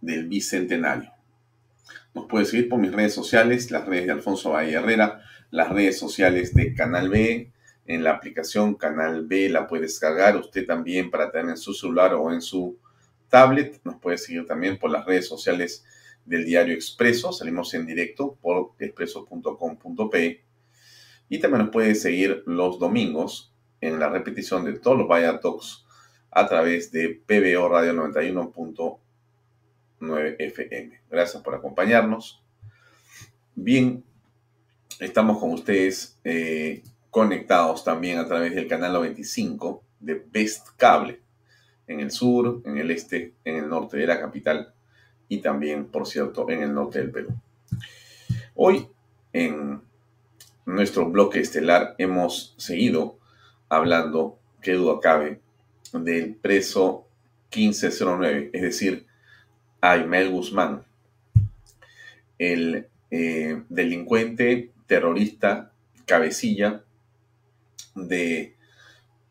del Bicentenario. Nos puede seguir por mis redes sociales, las redes de Alfonso Valle Herrera, las redes sociales de Canal B, en la aplicación Canal B la puede descargar usted también para tener en su celular o en su tablet. Nos puede seguir también por las redes sociales del diario Expreso. Salimos en directo por expreso.com.p. Y también nos puede seguir los domingos en la repetición de todos los Vaya Talks a través de PBO Radio 91. 9 FM. Gracias por acompañarnos. Bien, estamos con ustedes eh, conectados también a través del canal 95 de Best Cable, en el sur, en el este, en el norte de la capital y también, por cierto, en el norte del Perú. Hoy, en nuestro bloque estelar, hemos seguido hablando, que duda cabe, del preso 1509, es decir, Aymel Guzmán, el eh, delincuente terrorista cabecilla de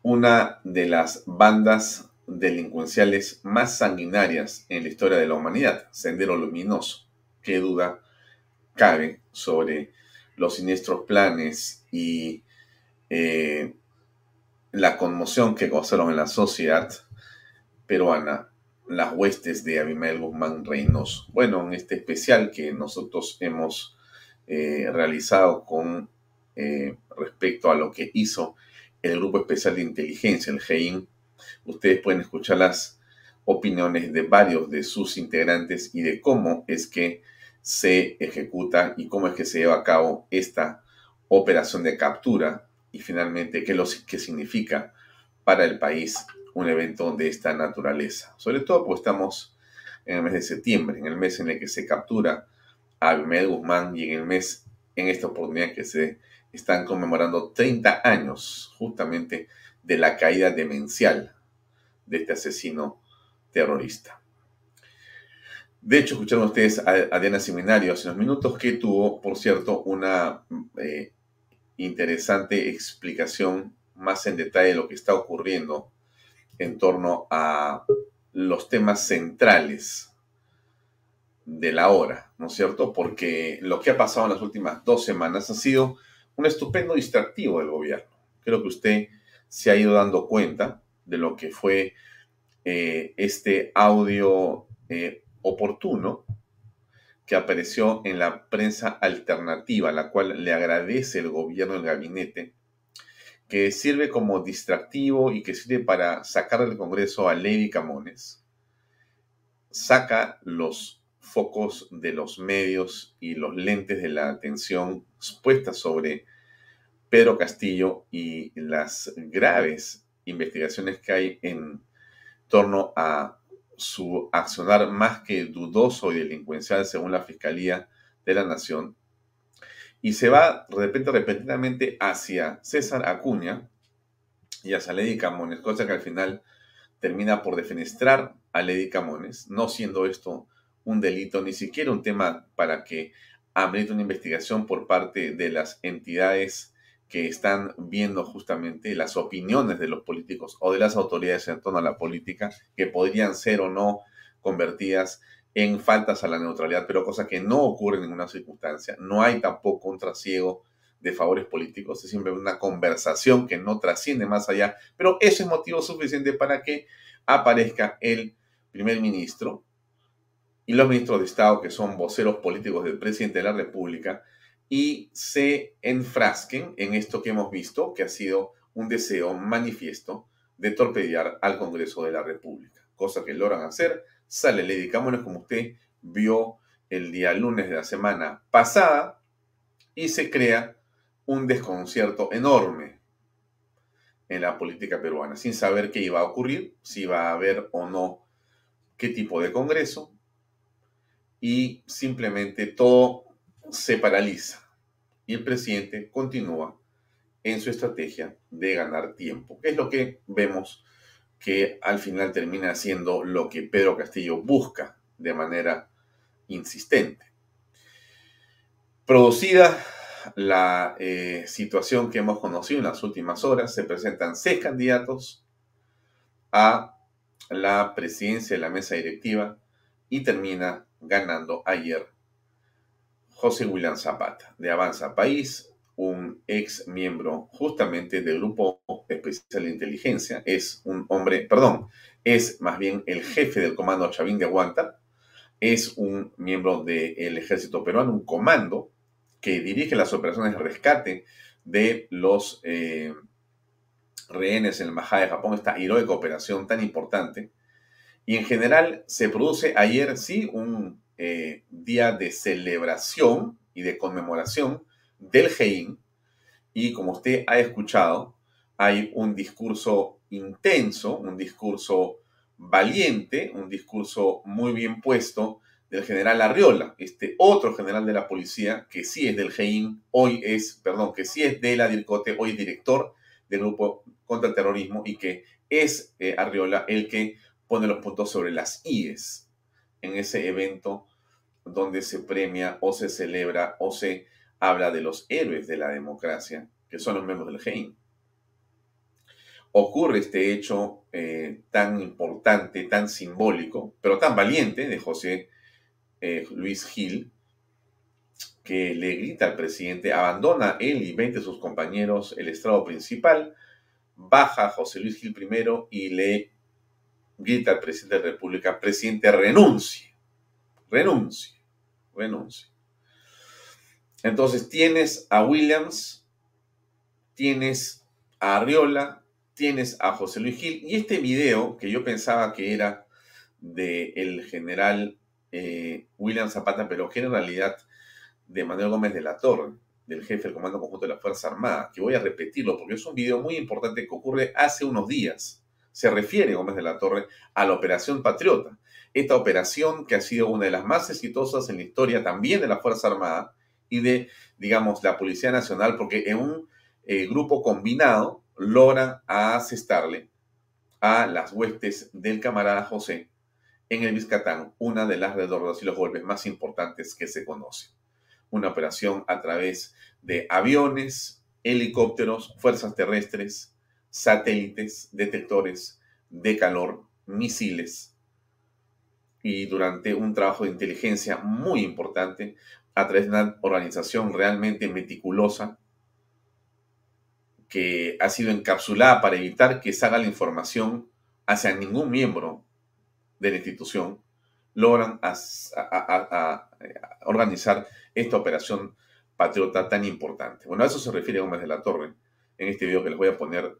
una de las bandas delincuenciales más sanguinarias en la historia de la humanidad, Sendero Luminoso. Qué duda cabe sobre los siniestros planes y eh, la conmoción que causaron en la sociedad peruana las huestes de Abimael Guzmán Reynoso. Bueno, en este especial que nosotros hemos eh, realizado con eh, respecto a lo que hizo el Grupo Especial de Inteligencia, el GEIN, ustedes pueden escuchar las opiniones de varios de sus integrantes y de cómo es que se ejecuta y cómo es que se lleva a cabo esta operación de captura y finalmente qué, lo, qué significa para el país un evento de esta naturaleza. Sobre todo porque estamos en el mes de septiembre, en el mes en el que se captura a Abimed Guzmán y en el mes, en esta oportunidad que se están conmemorando 30 años justamente de la caída demencial de este asesino terrorista. De hecho, escucharon ustedes a, Diana Seminario hace unos minutos que tuvo, por cierto, una eh, interesante explicación más en detalle de lo que está ocurriendo en torno a los temas centrales de la hora, ¿no es cierto? Porque lo que ha pasado en las últimas dos semanas ha sido un estupendo distractivo del gobierno. Creo que usted se ha ido dando cuenta de lo que fue eh, este audio eh, oportuno que apareció en la prensa alternativa, la cual le agradece el gobierno del gabinete que sirve como distractivo y que sirve para sacar del Congreso a Lady Camones, saca los focos de los medios y los lentes de la atención puestas sobre Pedro Castillo y las graves investigaciones que hay en torno a su accionar más que dudoso y delincuencial según la Fiscalía de la Nación y se va de repente repentinamente hacia César Acuña y hacia Lady Camones, cosa que al final termina por defenestrar a Lady Camones, no siendo esto un delito, ni siquiera un tema para que amerite una investigación por parte de las entidades que están viendo justamente las opiniones de los políticos o de las autoridades en torno a la política, que podrían ser o no convertidas en faltas a la neutralidad, pero cosa que no ocurre en ninguna circunstancia. No hay tampoco un trasiego de favores políticos, es siempre una conversación que no trasciende más allá, pero eso es motivo suficiente para que aparezca el primer ministro y los ministros de Estado, que son voceros políticos del presidente de la República, y se enfrasquen en esto que hemos visto, que ha sido un deseo manifiesto de torpedear al Congreso de la República, cosa que logran hacer. Sale Lady Camones, como usted vio el día lunes de la semana pasada, y se crea un desconcierto enorme en la política peruana, sin saber qué iba a ocurrir, si iba a haber o no qué tipo de Congreso, y simplemente todo se paraliza y el presidente continúa en su estrategia de ganar tiempo, que es lo que vemos que al final termina siendo lo que Pedro Castillo busca de manera insistente. Producida la eh, situación que hemos conocido en las últimas horas, se presentan seis candidatos a la presidencia de la mesa directiva y termina ganando ayer José William Zapata, de Avanza País, un ex miembro justamente del Grupo Especial de Inteligencia, es un hombre, perdón, es más bien el jefe del Comando Chavín de Aguanta, es un miembro del ejército peruano, un comando que dirige las operaciones de rescate de los eh, rehenes en el Majá de Japón, esta heroica operación tan importante. Y en general se produce ayer, sí, un eh, día de celebración y de conmemoración del GEIN. Y como usted ha escuchado, hay un discurso intenso, un discurso valiente, un discurso muy bien puesto del general Arriola, este otro general de la policía que sí es del GEIN, hoy es, perdón, que sí es de la DIRCOTE, hoy director del grupo contra el terrorismo y que es eh, Arriola el que pone los puntos sobre las IES en ese evento donde se premia o se celebra o se habla de los héroes de la democracia, que son los miembros del GEIN. Ocurre este hecho eh, tan importante, tan simbólico, pero tan valiente de José eh, Luis Gil, que le grita al presidente, abandona él y 20 de sus compañeros el estrado principal, baja José Luis Gil primero y le grita al presidente de la República, presidente, renuncie, renuncie renuncie. Entonces tienes a Williams, tienes a Arriola, tienes a José Luis Gil y este video que yo pensaba que era del el general eh, William Zapata, pero que en realidad de Manuel Gómez de la Torre, del jefe del Comando Conjunto de la Fuerza Armada, que voy a repetirlo porque es un video muy importante que ocurre hace unos días. Se refiere Gómez de la Torre a la Operación Patriota esta operación que ha sido una de las más exitosas en la historia también de la Fuerza Armada y de, digamos, la Policía Nacional, porque en un eh, grupo combinado logra asestarle a las huestes del camarada José en el Vizcatán, una de las redordas y los golpes más importantes que se conoce. Una operación a través de aviones, helicópteros, fuerzas terrestres, satélites, detectores de calor, misiles, y durante un trabajo de inteligencia muy importante a través de una organización realmente meticulosa que ha sido encapsulada para evitar que salga la información hacia ningún miembro de la institución, logran organizar esta operación patriota tan importante. Bueno, a eso se refiere Gómez de la Torre en este video que les voy a poner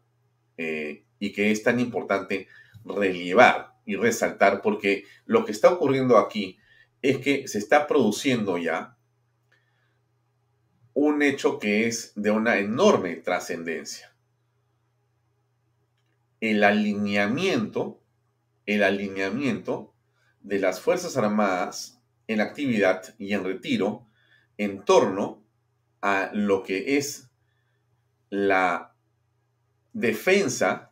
eh, y que es tan importante relevar y resaltar porque lo que está ocurriendo aquí es que se está produciendo ya un hecho que es de una enorme trascendencia. El alineamiento, el alineamiento de las Fuerzas Armadas en actividad y en retiro en torno a lo que es la defensa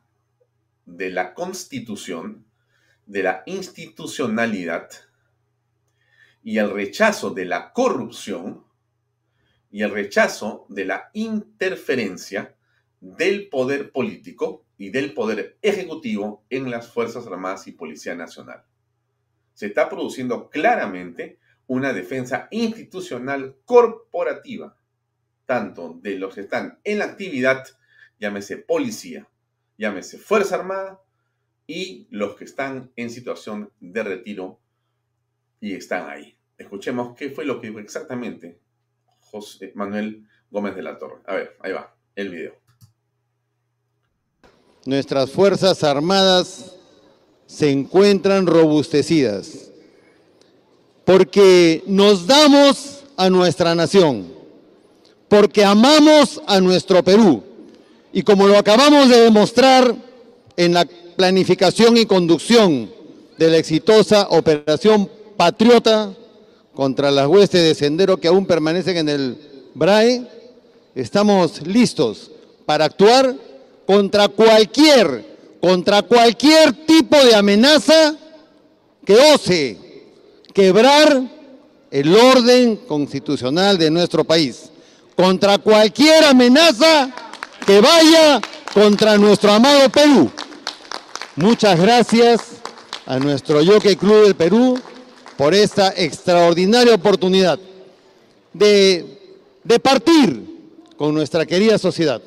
de la constitución, de la institucionalidad y el rechazo de la corrupción y el rechazo de la interferencia del poder político y del poder ejecutivo en las Fuerzas Armadas y Policía Nacional. Se está produciendo claramente una defensa institucional corporativa, tanto de los que están en la actividad, llámese policía, llámese Fuerza Armada, y los que están en situación de retiro y están ahí. Escuchemos qué fue lo que dijo exactamente José Manuel Gómez de la Torre. A ver, ahí va, el video. Nuestras Fuerzas Armadas se encuentran robustecidas porque nos damos a nuestra nación, porque amamos a nuestro Perú y como lo acabamos de demostrar en la planificación y conducción de la exitosa Operación Patriota contra las huestes de sendero que aún permanecen en el BRAE, estamos listos para actuar contra cualquier, contra cualquier tipo de amenaza que ose quebrar el orden constitucional de nuestro país, contra cualquier amenaza que vaya contra nuestro amado Perú. Muchas gracias a nuestro Jockey Club del Perú por esta extraordinaria oportunidad de, partir con nuestra querida sociedad.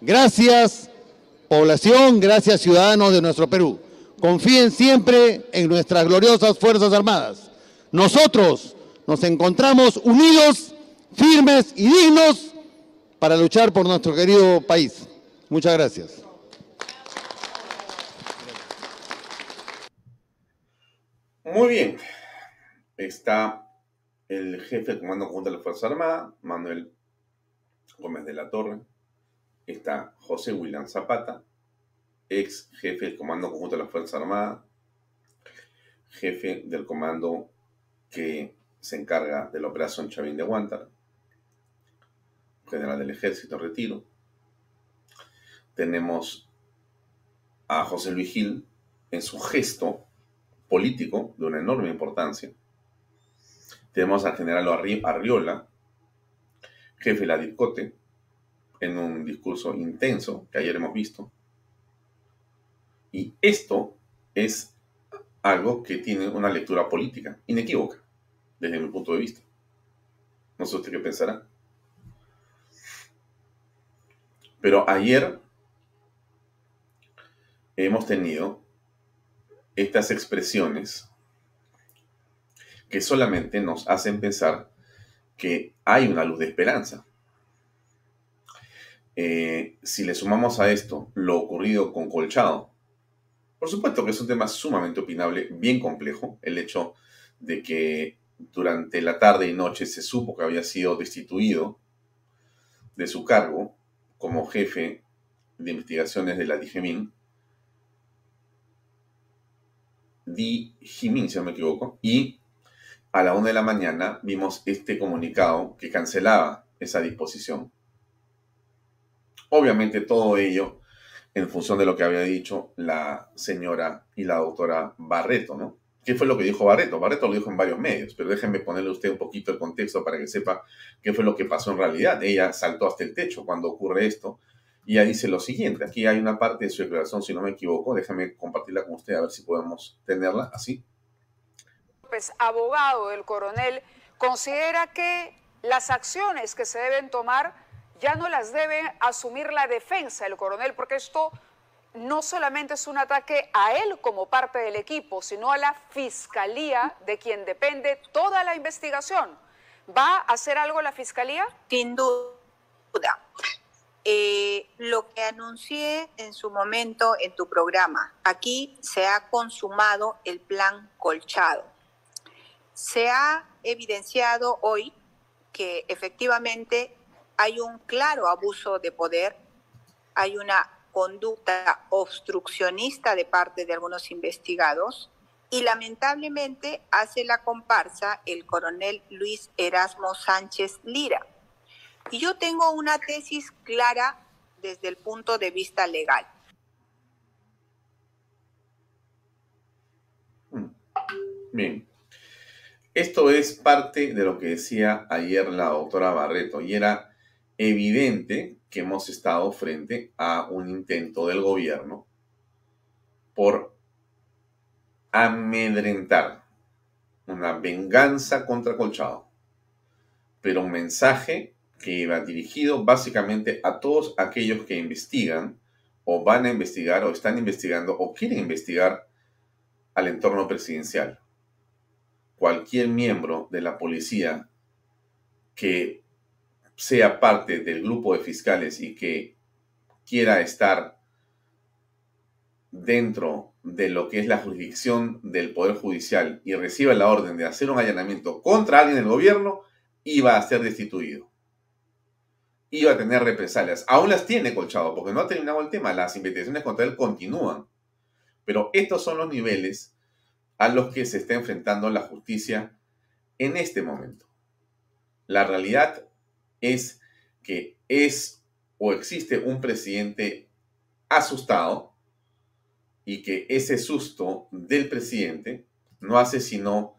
Gracias, población, gracias, ciudadanos de nuestro Perú. Confíen siempre en nuestras gloriosas Fuerzas Armadas. Nosotros nos encontramos unidos, firmes y dignos para luchar por nuestro querido país. Muchas gracias. Muy bien. Está el jefe del Comando Conjunto de la Fuerza Armada, Manuel Gómez de la Torre. Está José William Zapata, ex jefe del Comando Conjunto de la Fuerza Armada, jefe del comando que se encarga de la operación Chavín de Guantánamo, general del Ejército Retiro. Tenemos a José Luis Gil en su gesto político de una enorme importancia. Tenemos al general Arriola, jefe de la DICOTE, en un discurso intenso que ayer hemos visto. Y esto es algo que tiene una lectura política inequívoca, desde mi punto de vista. No sé usted qué pensará. Pero ayer hemos tenido estas expresiones que solamente nos hacen pensar que hay una luz de esperanza. Eh, si le sumamos a esto lo ocurrido con Colchado, por supuesto que es un tema sumamente opinable, bien complejo, el hecho de que durante la tarde y noche se supo que había sido destituido de su cargo como jefe de investigaciones de la DIGEMIN, Di si no me equivoco, y a la una de la mañana vimos este comunicado que cancelaba esa disposición. Obviamente todo ello en función de lo que había dicho la señora y la doctora Barreto, ¿no? ¿Qué fue lo que dijo Barreto? Barreto lo dijo en varios medios, pero déjenme ponerle a usted un poquito el contexto para que sepa qué fue lo que pasó en realidad. Ella saltó hasta el techo cuando ocurre esto y ella dice lo siguiente, aquí hay una parte de su declaración, si no me equivoco, déjame compartirla con usted a ver si podemos tenerla así. Pues abogado del coronel considera que las acciones que se deben tomar ya no las debe asumir la defensa del coronel, porque esto no solamente es un ataque a él como parte del equipo, sino a la fiscalía de quien depende toda la investigación. ¿Va a hacer algo la fiscalía? Sin duda. Eh, lo que anuncié en su momento en tu programa, aquí se ha consumado el plan colchado se ha evidenciado hoy que efectivamente hay un claro abuso de poder, hay una conducta obstruccionista de parte de algunos investigados y lamentablemente hace la comparsa el coronel Luis Erasmo Sánchez Lira. Y yo tengo una tesis clara desde el punto de vista legal. Hmm. Bien. Esto es parte de lo que decía ayer la doctora Barreto y era evidente que hemos estado frente a un intento del gobierno por amedrentar una venganza contra Colchado, pero un mensaje que iba dirigido básicamente a todos aquellos que investigan o van a investigar o están investigando o quieren investigar al entorno presidencial. Cualquier miembro de la policía que sea parte del grupo de fiscales y que quiera estar dentro de lo que es la jurisdicción del Poder Judicial y reciba la orden de hacer un allanamiento contra alguien del gobierno, iba a ser destituido. Iba a tener represalias. Aún las tiene Colchado, porque no ha terminado el tema. Las investigaciones contra él continúan. Pero estos son los niveles a los que se está enfrentando la justicia en este momento. La realidad es que es o existe un presidente asustado y que ese susto del presidente no hace sino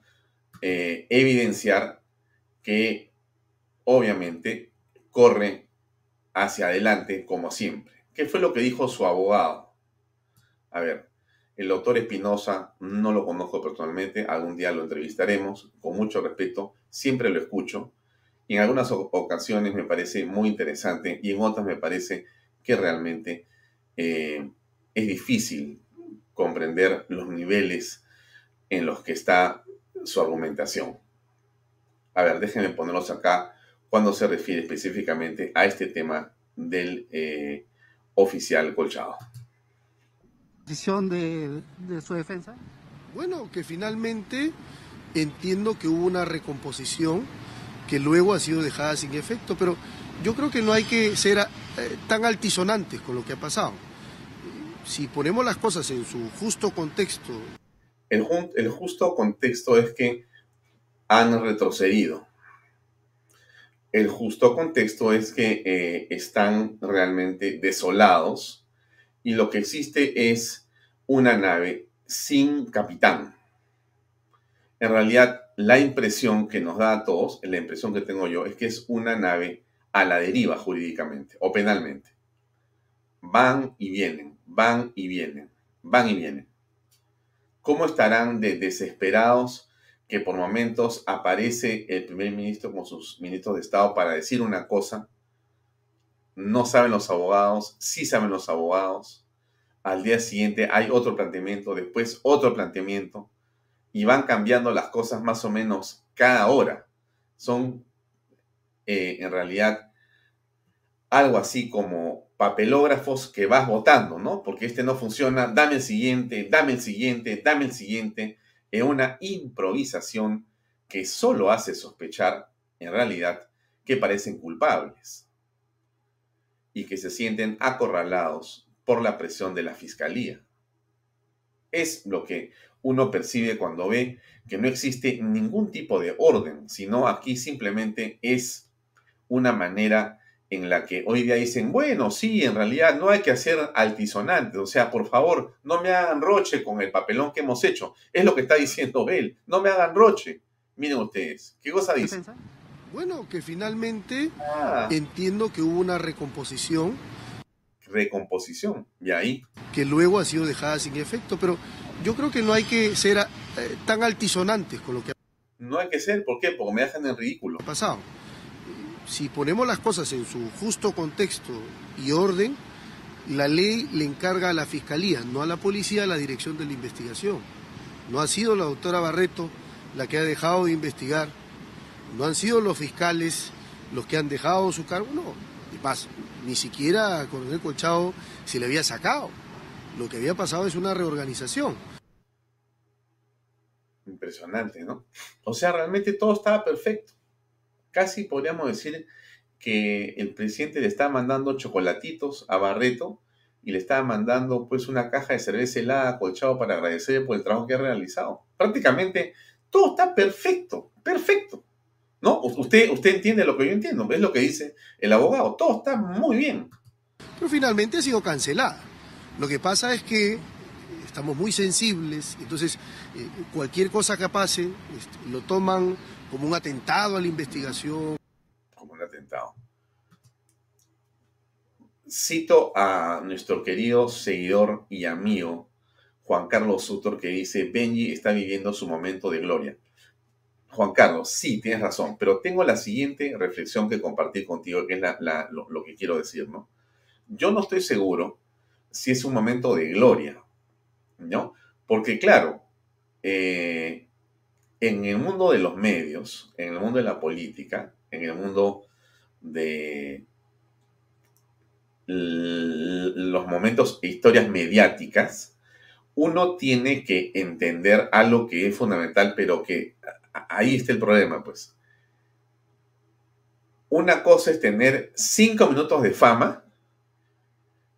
eh, evidenciar que obviamente corre hacia adelante como siempre. ¿Qué fue lo que dijo su abogado? A ver, el doctor Espinosa no lo conozco personalmente, algún día lo entrevistaremos, con mucho respeto, siempre lo escucho, y en algunas ocasiones me parece muy interesante y en otras me parece que realmente eh, es difícil comprender los niveles en los que está su argumentación. A ver, déjenme ponerlos acá cuando se refiere específicamente a este tema del eh, oficial colchado. ¿Decisión de, de su defensa? Bueno, que finalmente entiendo que hubo una recomposición que luego ha sido dejada sin efecto, pero yo creo que no hay que ser eh, tan altisonantes con lo que ha pasado si ponemos las cosas en su justo contexto. El, el justo contexto es que han retrocedido. El justo contexto es que eh, están realmente desolados y lo que existe es una nave sin capitán. En realidad, la impresión que nos da a todos, la impresión que tengo yo, es que es una nave a la deriva jurídicamente o penalmente. Van y vienen van y vienen, van y vienen. ¿Cómo estarán de desesperados que por momentos aparece el primer ministro con sus ministros de Estado para decir una cosa? No saben los abogados, sí saben los abogados. Al día siguiente hay otro planteamiento, después otro planteamiento, y van cambiando las cosas más o menos cada hora. Son eh, en realidad algo así como papelógrafos que vas votando, ¿no? Porque este no funciona, dame el siguiente, dame el siguiente, dame el siguiente, en una improvisación que solo hace sospechar, en realidad, que parecen culpables y que se sienten acorralados por la presión de la fiscalía. Es lo que uno percibe cuando ve que no existe ningún tipo de orden, sino aquí simplemente es una manera en la que hoy día dicen, bueno, sí, en realidad no hay que hacer altisonantes, o sea, por favor, no me hagan roche con el papelón que hemos hecho. Es lo que está diciendo él, no me hagan roche. Miren ustedes, ¿qué cosa dice? Bueno, que finalmente ah. entiendo que hubo una recomposición. Recomposición, y ahí. Que luego ha sido dejada sin efecto, pero yo creo que no hay que ser eh, tan altisonantes con lo que... No hay que ser, ¿por qué? Porque me dejan en ridículo. Pasado si ponemos las cosas en su justo contexto y orden, la ley le encarga a la Fiscalía, no a la policía, la dirección de la investigación. No ha sido la doctora Barreto la que ha dejado de investigar, no han sido los fiscales los que han dejado su cargo, no. Y más, ni siquiera a Coronel Colchado se le había sacado. Lo que había pasado es una reorganización. Impresionante, ¿no? O sea, realmente todo estaba perfecto casi podríamos decir que el presidente le estaba mandando chocolatitos a Barreto y le estaba mandando pues una caja de cerveza helada a Colchado para agradecerle por el trabajo que ha realizado. Prácticamente todo está perfecto, perfecto. ¿No? Usted, usted entiende lo que yo entiendo, es lo que dice el abogado, todo está muy bien. Pero finalmente ha sido cancelada. Lo que pasa es que estamos muy sensibles, entonces eh, cualquier cosa que pase este, lo toman como un atentado a la investigación. Como un atentado. Cito a nuestro querido seguidor y amigo Juan Carlos Sutor que dice, Benji está viviendo su momento de gloria. Juan Carlos, sí, tienes razón, pero tengo la siguiente reflexión que compartir contigo, que es lo, lo, que quiero decir, ¿no? Yo no estoy seguro si es un momento de gloria, ¿no? Porque claro, eh, en el mundo de los medios, en el mundo de la política, en el mundo de los momentos e historias mediáticas, uno tiene que entender algo que es fundamental, pero que ahí está el problema, pues. Una cosa es tener cinco minutos de fama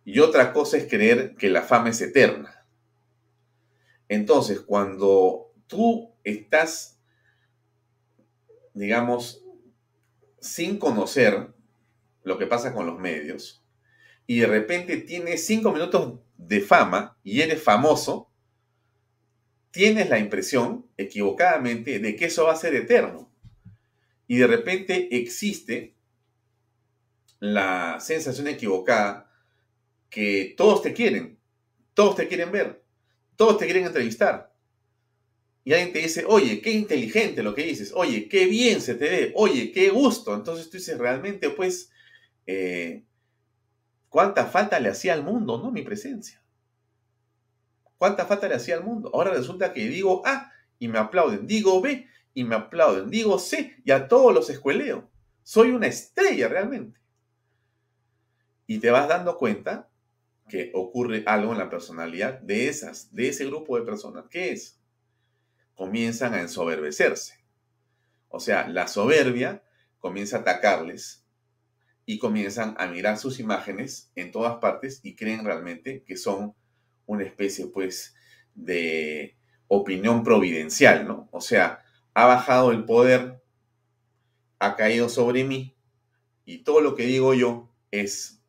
y otra cosa es creer que la fama es eterna. Entonces, cuando tú estás, digamos, sin conocer lo que pasa con los medios, y de repente tienes cinco minutos de fama y eres famoso, tienes la impresión, equivocadamente, de que eso va a ser eterno. Y de repente existe la sensación equivocada que todos te quieren, todos te quieren ver, todos te quieren entrevistar. Y alguien te dice, oye, qué inteligente lo que dices, oye, qué bien se te ve, oye, qué gusto. Entonces tú dices, realmente, pues, eh, cuánta falta le hacía al mundo, ¿no? Mi presencia. Cuánta falta le hacía al mundo. Ahora resulta que digo A y me aplauden, digo B y me aplauden, digo C y a todos los escueleo. Soy una estrella realmente. Y te vas dando cuenta que ocurre algo en la personalidad de esas, de ese grupo de personas. ¿Qué es? Comienzan a ensoberbecerse. O sea, la soberbia comienza a atacarles y comienzan a mirar sus imágenes en todas partes y creen realmente que son una especie, pues, de opinión providencial, ¿no? O sea, ha bajado el poder, ha caído sobre mí y todo lo que digo yo es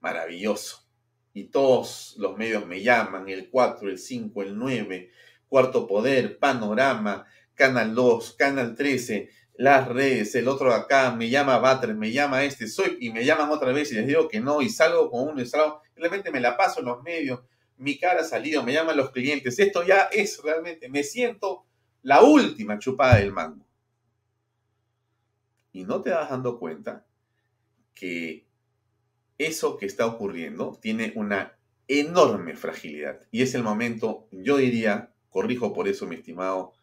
maravilloso y todos los medios me llaman, el 4, el 5, el 9, Cuarto Poder, Panorama, Canal 2, Canal 13, las redes, el otro acá, me llama Batres, me llama este, soy, y me llaman otra vez y les digo que no, y salgo con uno y salgo, me la paso en los medios, mi cara salido, me llaman los clientes, esto ya es realmente, me siento la última chupada del mango. Y no te vas dando cuenta que eso que está ocurriendo tiene una enorme fragilidad. Y es el momento, yo diría, corrijo por eso mi estimado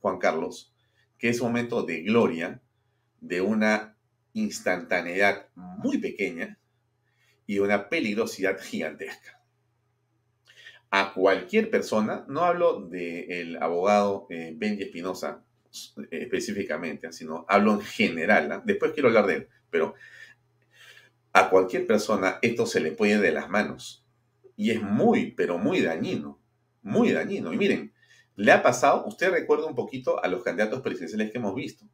Juan Carlos, que es un momento de gloria, de una instantaneidad muy pequeña y una peligrosidad gigantesca. A cualquier persona, no hablo del abogado eh, Benji Espinosa específicamente, sino hablo en general, ¿ah? después quiero hablar de él, pero a cualquier persona esto se le puede de las manos. Y es muy, pero muy dañino. Muy dañino. Y miren, le ha pasado, usted recuerda un poquito a los candidatos presidenciales que hemos visto.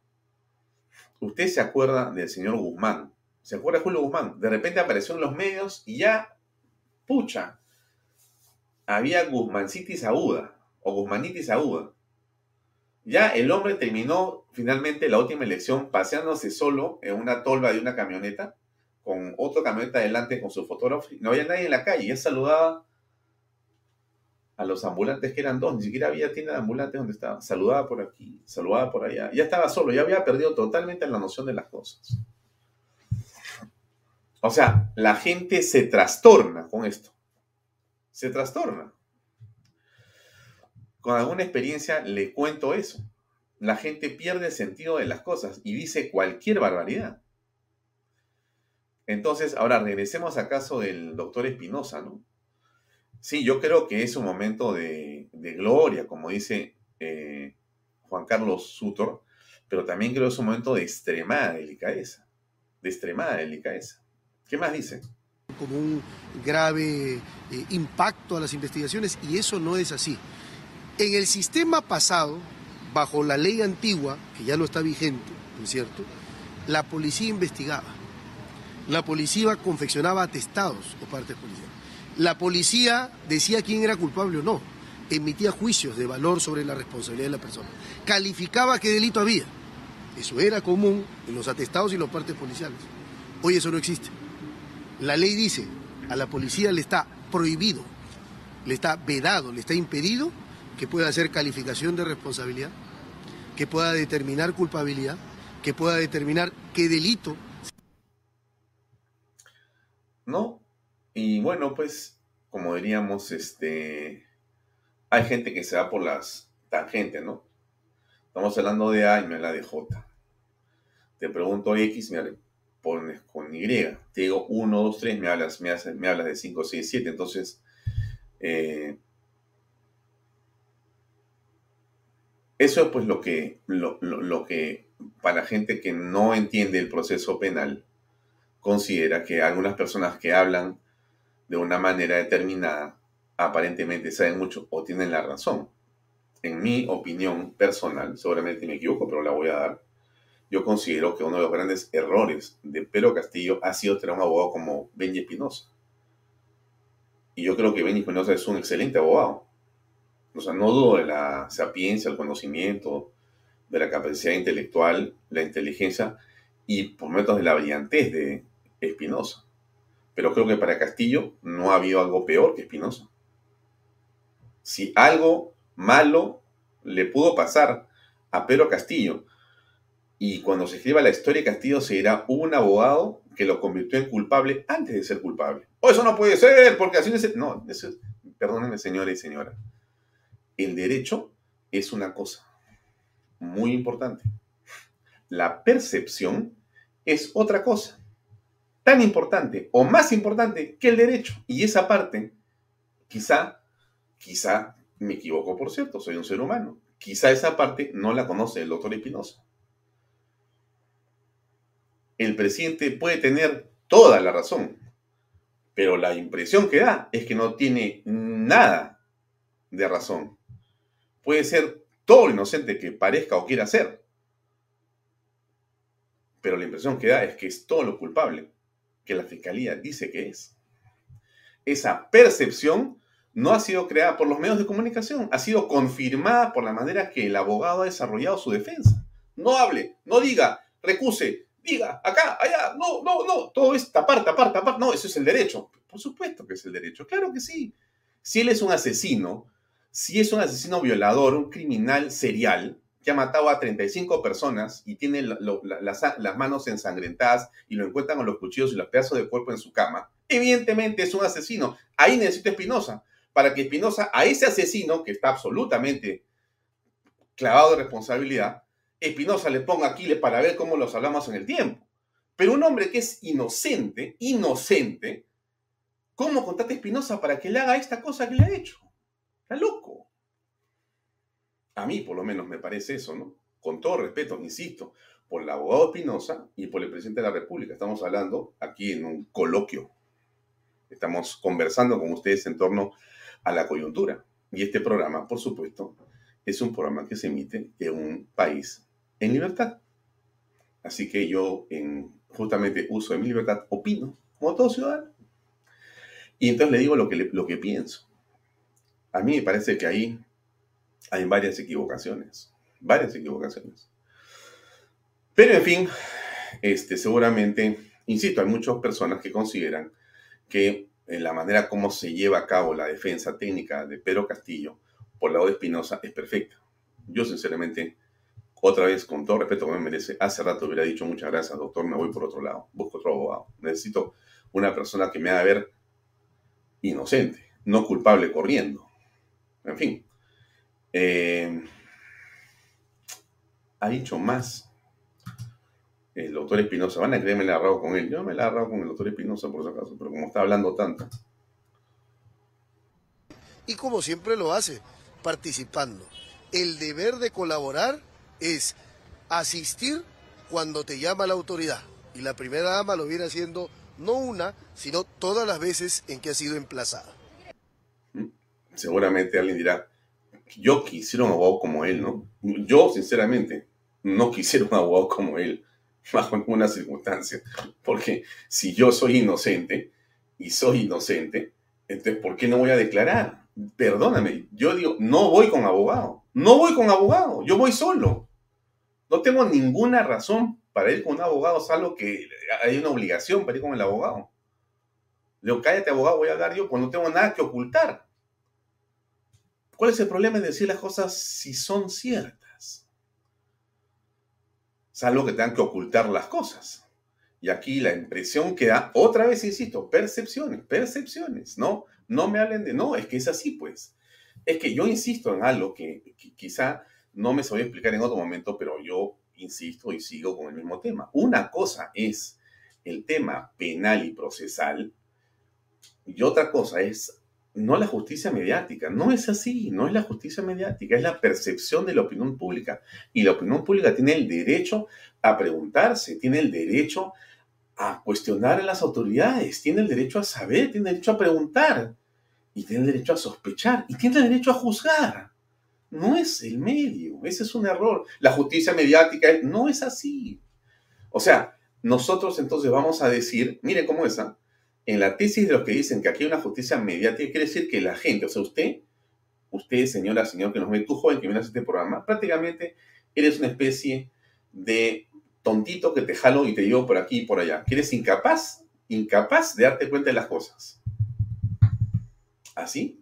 Usted se acuerda del señor Guzmán. ¿Se acuerda de Julio Guzmán? De repente apareció en los medios y ya, pucha, había Guzmancitis aguda o Guzmanitis aguda. Ya el hombre terminó finalmente la última elección paseándose solo en una tolva de una camioneta con otro camioneta adelante con su fotógrafo. No había nadie en la calle. Ya saludaba a los ambulantes que eran dos. Ni siquiera había tienda de ambulantes donde estaba. Saludaba por aquí, saludaba por allá. Ya estaba solo. Ya había perdido totalmente la noción de las cosas. O sea, la gente se trastorna con esto. Se trastorna. Con alguna experiencia le cuento eso. La gente pierde el sentido de las cosas y dice cualquier barbaridad. Entonces, ahora regresemos a caso del doctor Espinosa, ¿no? Sí, yo creo que es un momento de, gloria, como dice eh, Juan Carlos Sutor, pero también creo que es un momento de extremada delicadeza, de extremada delicadeza. ¿Qué más dice? Como un grave eh, impacto a las investigaciones y eso no es así. En el sistema pasado, bajo la ley antigua, que ya no está vigente, ¿no es cierto? La policía investigaba la policía confeccionaba atestados o partes policiales. La policía decía quién era culpable o no, emitía juicios de valor sobre la responsabilidad de la persona, calificaba qué delito había. Eso era común en los atestados y los partes policiales. Hoy eso no existe. La ley dice, a la policía le está prohibido, le está vedado, le está impedido que pueda hacer calificación de responsabilidad, que pueda determinar culpabilidad, que pueda determinar qué delito. ¿No? Y bueno, pues, como diríamos, este, hay gente que se va por las tangentes, ¿no? Estamos hablando de A y me habla de J. Te pregunto X, me pones con Y. Te digo 1, 2, 3, me hablas, me, me hablas de 5, 6, 7. Entonces, eh, eso es pues lo que, lo, lo, que para gente que no entiende el proceso penal considera que algunas personas que hablan de una manera determinada aparentemente saben mucho o tienen la razón. En mi opinión personal, seguramente me equivoco, pero la voy a dar. Yo considero que uno de los grandes errores de Pedro Castillo ha sido tener un abogado como Benji Espinosa. Y yo creo que Benji Espinosa es un excelente abogado. O sea, no dudo de la sapiencia, el conocimiento, de la capacidad intelectual, la inteligencia y por métodos de la brillantez de Espinosa. Pero creo que para Castillo no ha habido algo peor que Espinosa. Si algo malo le pudo pasar a Pedro Castillo, y cuando se escriba la historia Castillo se dirá un abogado que lo convirtió en culpable antes de ser culpable. Oh, eso no puede ser, porque así es. No, perdónenme, señora y señora. El derecho es una cosa muy importante. La percepción es otra cosa, tan importante o más importante que el derecho. Y esa parte, quizá, quizá me equivoco, por cierto, soy un ser humano. Quizá esa parte no la conoce el doctor Espinosa el presidente puede tener toda la razón, pero la impresión que da es que no tiene nada de razón. Puede ser todo lo inocente que parezca o quiera ser, pero la impresión que da es que es todo lo culpable que la fiscalía dice que es. Esa percepción no ha sido creada por los medios de comunicación, ha sido confirmada por la manera que el abogado ha desarrollado su defensa. No hable, no diga, recuse, diga, acá, allá, no, no, no, todo es tapar, tapar, tapar, no, eso es el derecho. Por supuesto que es el derecho, claro que sí. Si él es un asesino, si es un asesino violador, un criminal serial, que ha matado a 35 personas y tiene las, manos ensangrentadas y lo encuentran con los cuchillos y los pedazos de cuerpo en su cama, evidentemente es un asesino. Ahí necesita Espinosa, para que Espinosa a ese asesino, que está absolutamente clavado de responsabilidad, Espinosa le ponga aquí para ver cómo los hablamos en el tiempo. Pero un hombre que es inocente, inocente, ¿cómo contate Espinosa para que le haga esta cosa que le ha hecho? Está loco. A mí, por lo menos, me parece eso, ¿no? Con todo respeto, insisto, por el abogado Espinosa y por el presidente de la República. Estamos hablando aquí en un coloquio. Estamos conversando con ustedes en torno a la coyuntura. Y este programa, por supuesto, es un programa que se emite en un país en libertad. Así que yo, en justamente uso de mi libertad, opino, como todo ciudadano. Y entonces le digo lo que, lo que pienso. A mí me parece que ahí hay varias equivocaciones, varias equivocaciones. Pero en fin, este, seguramente, insisto, hay muchas personas que consideran que en la manera como se lleva a cabo la defensa técnica de Pedro Castillo por la de Espinosa es perfecta. Yo sinceramente otra vez, con todo respeto que me merece, hace rato hubiera dicho muchas gracias, doctor, me voy por otro lado, busco otro abogado. Necesito una persona que me haga ver inocente, no culpable corriendo. En fin. Eh, ha dicho más el doctor Espinosa. Van a creerme la agarrado con él. Yo me la agarrado con el doctor Espinosa por si acaso, pero como está hablando tanto. Y como siempre lo hace, participando. El deber de colaborar es asistir cuando te llama la autoridad. Y la primera dama lo viene haciendo no una, sino todas las veces en que ha sido emplazada. Seguramente alguien dirá, yo quisiera un abogado como él, ¿no? Yo, sinceramente, no quisiera un abogado como él, bajo ninguna circunstancia. Porque si yo soy inocente, y soy inocente, Entonces, ¿por qué no voy a declarar? Perdóname, yo digo, no voy con abogado, no voy con abogado, yo voy solo. No tengo ninguna razón para ir con un abogado, salvo que hay una obligación para ir con el abogado. Le digo, cállate abogado, voy a hablar yo, pues no tengo nada que ocultar. ¿Cuál es el problema de decir las cosas si son ciertas? Salvo que tengan que ocultar las cosas. Y aquí la impresión que da, otra vez insisto, percepciones, percepciones, ¿no? No me hablen de, no, es que es así, pues. Es que yo insisto en algo que, quizá no me sabía explicar en otro momento, pero yo insisto y sigo con el mismo tema. Una cosa es el tema penal y procesal y otra cosa es no la justicia mediática. No es así, no es la justicia mediática, es la percepción de la opinión pública. Y la opinión pública tiene el derecho a preguntarse, tiene el derecho a cuestionar a las autoridades, tiene el derecho a saber, tiene el derecho a preguntar, y tiene el derecho a sospechar, y tiene el derecho a juzgar. No es el medio, ese es un error. La justicia mediática no es así. O sea, nosotros entonces vamos a decir, mire cómo es, ¿ah? en la tesis de los que dicen que aquí hay una justicia mediática, quiere decir que la gente, o sea, usted, usted, señora, señor que nos ve, tú joven que viene a este programa, prácticamente eres una especie de tontito que te jalo y te llevo por aquí y por allá, que eres incapaz, incapaz de darte cuenta de las cosas. ¿Así?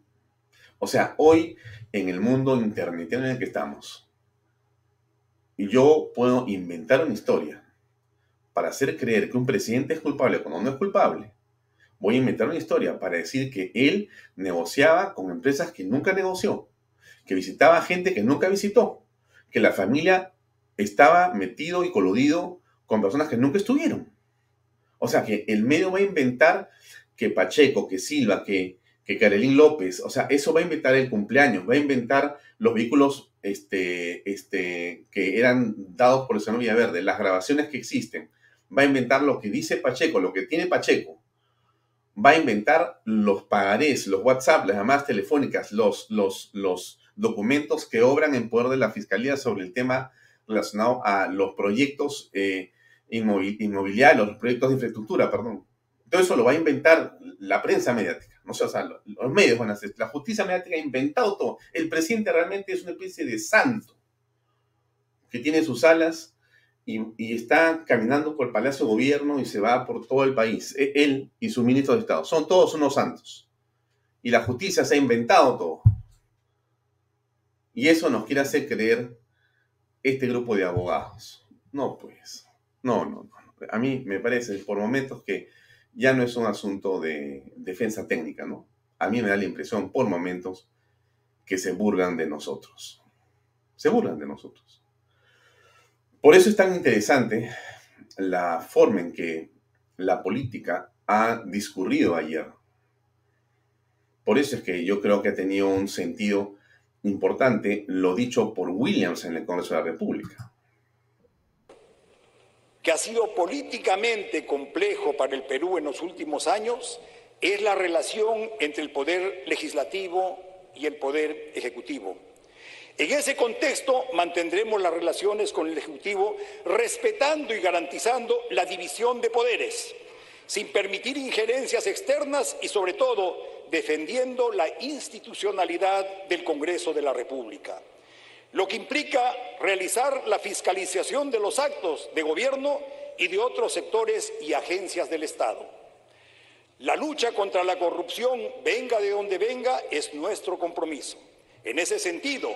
O sea, hoy en el mundo internet en el que estamos, yo puedo inventar una historia para hacer creer que un presidente es culpable cuando no es culpable. Voy a inventar una historia para decir que él negociaba con empresas que nunca negoció, que visitaba gente que nunca visitó, que la familia estaba metido y coludido con personas que nunca estuvieron. O sea que el medio va a inventar que Pacheco, que Silva, que, que Carolín López, o sea, eso va a inventar el cumpleaños, va a inventar los vehículos este, este, que eran dados por el señor Villaverde, las grabaciones que existen, va a inventar lo que dice Pacheco, lo que tiene Pacheco, va a inventar los pagarés, los WhatsApp, las llamadas telefónicas, los, los, los documentos que obran en poder de la Fiscalía sobre el tema relacionado a los proyectos eh, inmobiliarios, los proyectos de infraestructura, perdón. Todo eso lo va a inventar la prensa mediática. No o sea, los medios van a hacer. La justicia mediática ha inventado todo. El presidente realmente es una especie de santo que tiene sus alas y, está caminando por el Palacio de Gobierno y se va por todo el país. E, él y su ministro de Estado. Son todos unos santos. Y la justicia se ha inventado todo. Y eso nos quiere hacer creer este grupo de abogados. No, pues. No, no, no. A mí me parece por momentos que ya no es un asunto de defensa técnica, ¿no? A mí me da la impresión por momentos que se burlan de nosotros. Se burlan de nosotros. Por eso es tan interesante la forma en que la política ha discurrido ayer. Por eso es que yo creo que ha tenido un sentido importante lo dicho por Williams en el Congreso de la República. Que ha sido políticamente complejo para el Perú en los últimos años es la relación entre el poder legislativo y el poder ejecutivo. En ese contexto mantendremos las relaciones con el Ejecutivo respetando y garantizando la división de poderes, sin permitir injerencias externas y sobre todo defendiendo la institucionalidad del Congreso de la República, lo que implica realizar la fiscalización de los actos de gobierno y de otros sectores y agencias del Estado. La lucha contra la corrupción, venga de donde venga, es nuestro compromiso. En ese sentido,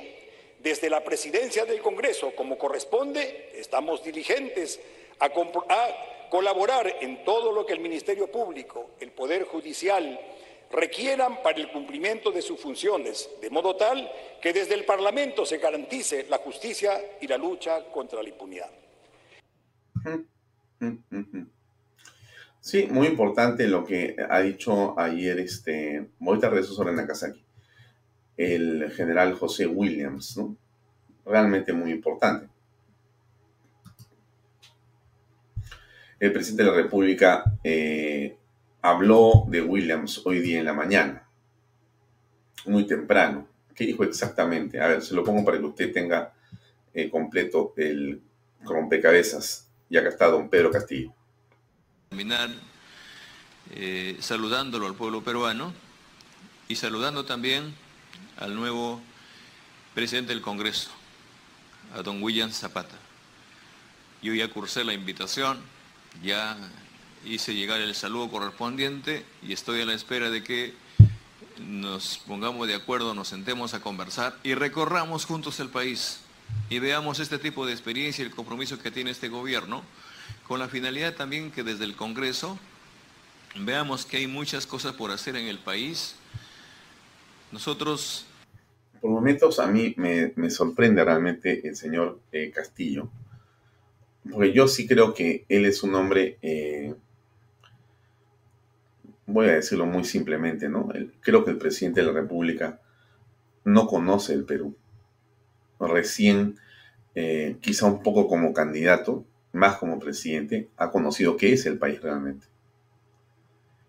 desde la presidencia del Congreso, como corresponde, estamos diligentes a, colaborar en todo lo que el Ministerio Público, el Poder Judicial, requieran para el cumplimiento de sus funciones, de modo tal que desde el Parlamento se garantice la justicia y la lucha contra la impunidad. Sí, muy importante lo que ha dicho ayer este Moita Rezo sobre Nakazaki el general José Williams, ¿no? Realmente muy importante. El presidente de la República eh, habló de Williams hoy día en la mañana, muy temprano. ¿Qué dijo exactamente? A ver, se lo pongo para que usted tenga eh, completo el rompecabezas, ya que está don Pedro Castillo. Eh, saludándolo al pueblo peruano y saludando también al nuevo presidente del Congreso, a don William Zapata. Yo ya cursé la invitación, ya hice llegar el saludo correspondiente y estoy a la espera de que nos pongamos de acuerdo, nos sentemos a conversar y recorramos juntos el país y veamos este tipo de experiencia y el compromiso que tiene este gobierno, con la finalidad también que desde el Congreso veamos que hay muchas cosas por hacer en el país. Nosotros... Por momentos a mí me, sorprende realmente el señor eh, Castillo, porque yo sí creo que él es un hombre... Eh, voy a decirlo muy simplemente, ¿no? creo que el presidente de la República no conoce el Perú. Recién, eh, quizá un poco como candidato, más como presidente, ha conocido qué es el país realmente.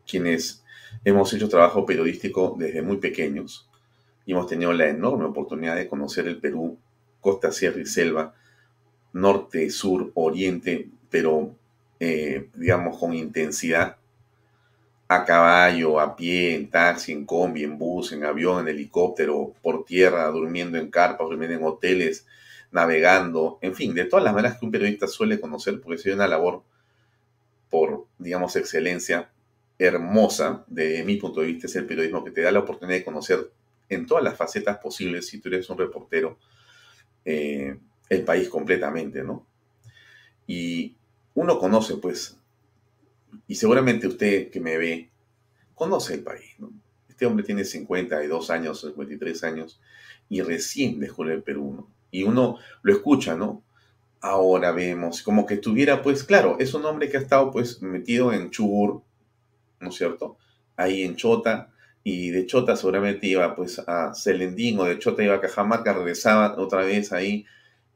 Quienes hemos hecho trabajo periodístico desde muy pequeños y hemos tenido la enorme oportunidad de conocer el Perú, costa, sierra y selva, norte, sur, oriente, pero eh, digamos con intensidad, a caballo, a pie, en taxi, en combi, en bus, en avión, en helicóptero, por tierra, durmiendo en carpas, durmiendo en hoteles, navegando, en fin, de todas las maneras que un periodista suele conocer, porque es una labor por, digamos, excelencia hermosa, de mi punto de vista, es el periodismo que te da la oportunidad de conocer en todas las facetas posibles, si tú eres un reportero, eh, el país completamente, ¿no? Y uno conoce, pues, y seguramente usted que me ve, conoce el país, ¿no? Este hombre tiene 52 años, 53 años, y recién dejó el Perú. Y uno lo escucha, ¿no? Ahora vemos, como que estuviera, pues, claro, es un hombre que ha estado, pues, metido en Chubur, ¿no es cierto? Ahí en Chota, y de Chota seguramente iba, pues, a Celendín, o de Chota iba a Cajamarca, regresaba otra vez ahí,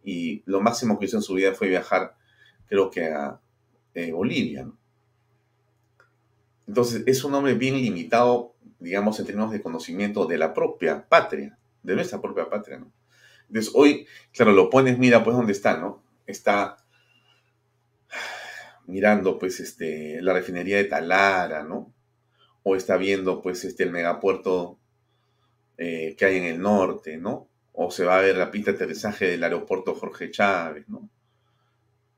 y lo máximo que hizo en su vida fue viajar, creo que a eh, Bolivia, ¿no? Entonces, es un hombre bien limitado, digamos, en términos de conocimiento de la propia patria, de nuestra propia patria, ¿no? Entonces, hoy, claro, lo pones, mira, pues, ¿dónde está, no? Está mirando, pues, este, la refinería de Talara, ¿no? O está viendo, pues, este, el megapuerto eh, que hay en el norte, ¿no? O se va a ver la pista de aterrizaje del aeropuerto Jorge Chávez, ¿no?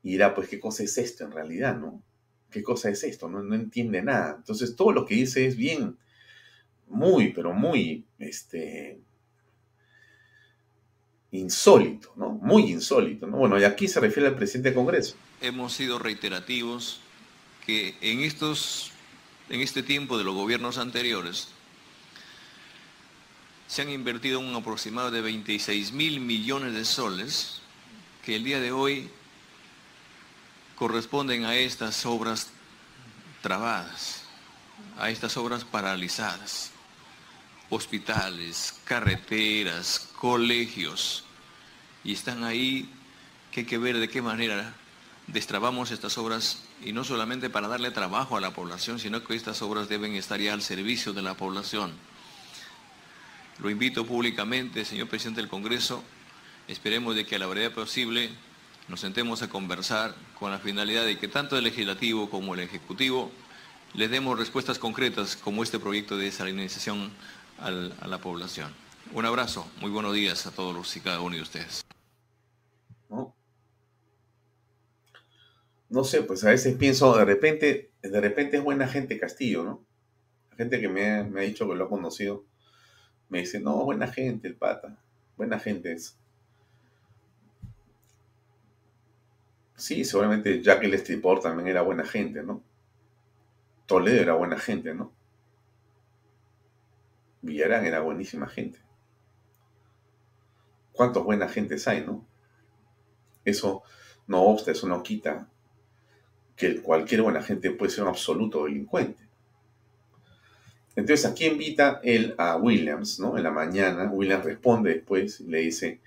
Y dirá, pues, ¿qué cosa es esto en realidad, no? ¿Qué cosa es esto? No, entiende nada. Entonces todo lo que dice es bien, muy, pero muy, este, insólito, ¿no? Muy insólito, ¿no? Bueno, y aquí se refiere al presidente del Congreso. Hemos sido reiterativos que en estos, en este tiempo de los gobiernos anteriores, se han invertido un aproximado de 26 mil millones de soles que el día de hoy corresponden a estas obras trabadas, a estas obras paralizadas. Hospitales, carreteras, colegios. Y están ahí que hay que ver de qué manera destrabamos estas obras y no solamente para darle trabajo a la población, sino que estas obras deben estar ya al servicio de la población. Lo invito públicamente, señor presidente del Congreso, esperemos de que a la brevedad posible nos sentemos a conversar con la finalidad de que tanto el legislativo como el ejecutivo le demos respuestas concretas como este proyecto de desalinización a la población. Un abrazo, muy buenos días a todos los y cada uno de ustedes. No. sé, pues a veces pienso, de repente, de repente es buena gente Castillo, ¿no? La gente que me, me ha dicho que lo ha conocido, me dice, no, buena gente el pata, buena gente es. Sí, seguramente Jack el Stripor también era buena gente, ¿no? Toledo era buena gente, ¿no? Villarán era buenísima gente. ¿Cuántos buenas gentes hay, no? Eso no obsta, eso no quita que cualquier buena gente puede ser un absoluto delincuente. Entonces aquí invita él a Williams, ¿no? En la mañana, Williams responde después y le dice,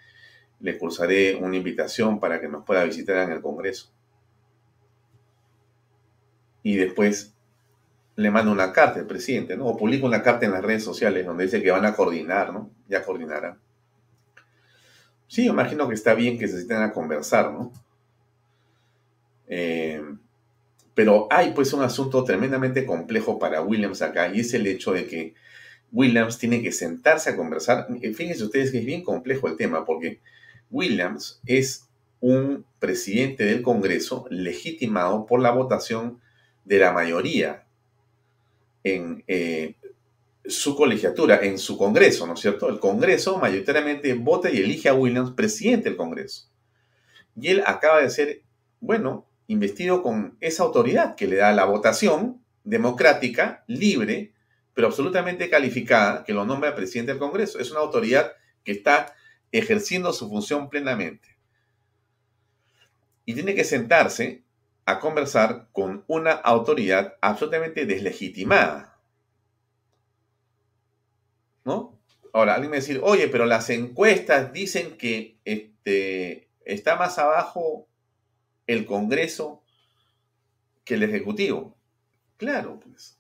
le cursaré una invitación para que nos pueda visitar en el Congreso. Y después le manda una carta al presidente, ¿no? O publica una carta en las redes sociales donde dice que van a coordinar, ¿no? Ya coordinarán. Sí, imagino que está bien que se sienten a conversar, ¿no? Eh, pero hay pues un asunto tremendamente complejo para Williams acá y es el hecho de que Williams tiene que sentarse a conversar. Fíjense ustedes que es bien complejo el tema, porque Williams es un presidente del Congreso legitimado por la votación de la mayoría en eh, su colegiatura, en su Congreso, ¿no es cierto? El Congreso mayoritariamente vota y elige a Williams presidente del Congreso. Y él acaba de ser, bueno, investido con esa autoridad que le da la votación democrática, libre, pero absolutamente calificada, que lo nombra presidente del Congreso. Es una autoridad que está ejerciendo su función plenamente y tiene que sentarse a conversar con una autoridad absolutamente deslegitimada. ¿No? Ahora, alguien me decir, oye, pero las encuestas dicen que este, está más abajo el Congreso que el Ejecutivo. Claro, pues.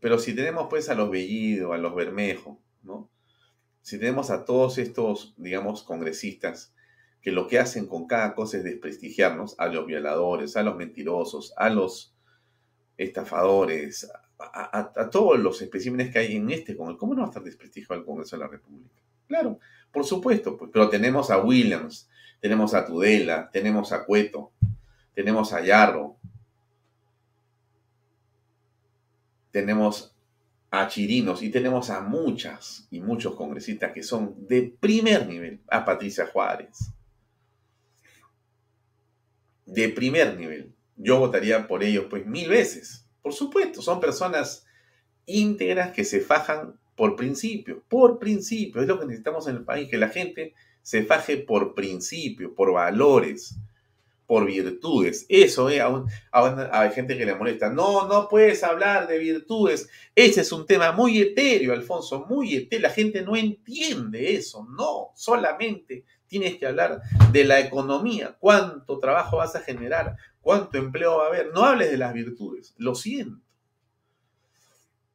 Pero si tenemos pues a los Bellido, a los Bermejo, ¿no? Si tenemos a todos estos, digamos, congresistas que lo que hacen con cada cosa es desprestigiarnos a los violadores, a los mentirosos, a los estafadores, a, todos los especímenes que hay en este Congreso. ¿Cómo no va a estar desprestigiado el Congreso de la República? Claro, por supuesto, pues, pero tenemos a Williams, tenemos a Tudela, tenemos a Cueto, tenemos a Yarro, tenemos a Chirinos y tenemos a muchas y muchos congresistas que son de primer nivel, a Patricia Juárez, de primer nivel. Yo votaría por ellos pues mil veces. Por supuesto, son personas íntegras que se fajan por principio, por principio. Es lo que necesitamos en el país, que la gente se faje por principio, por valores, por virtudes. Eso, eh, aún, hay gente que le molesta. No, no puedes hablar de virtudes. Ese es un tema muy etéreo, Alfonso, muy etéreo. La gente no entiende eso. No, solamente tienes que hablar de la economía, cuánto trabajo vas a generar, cuánto empleo va a haber. No hables de las virtudes, lo siento.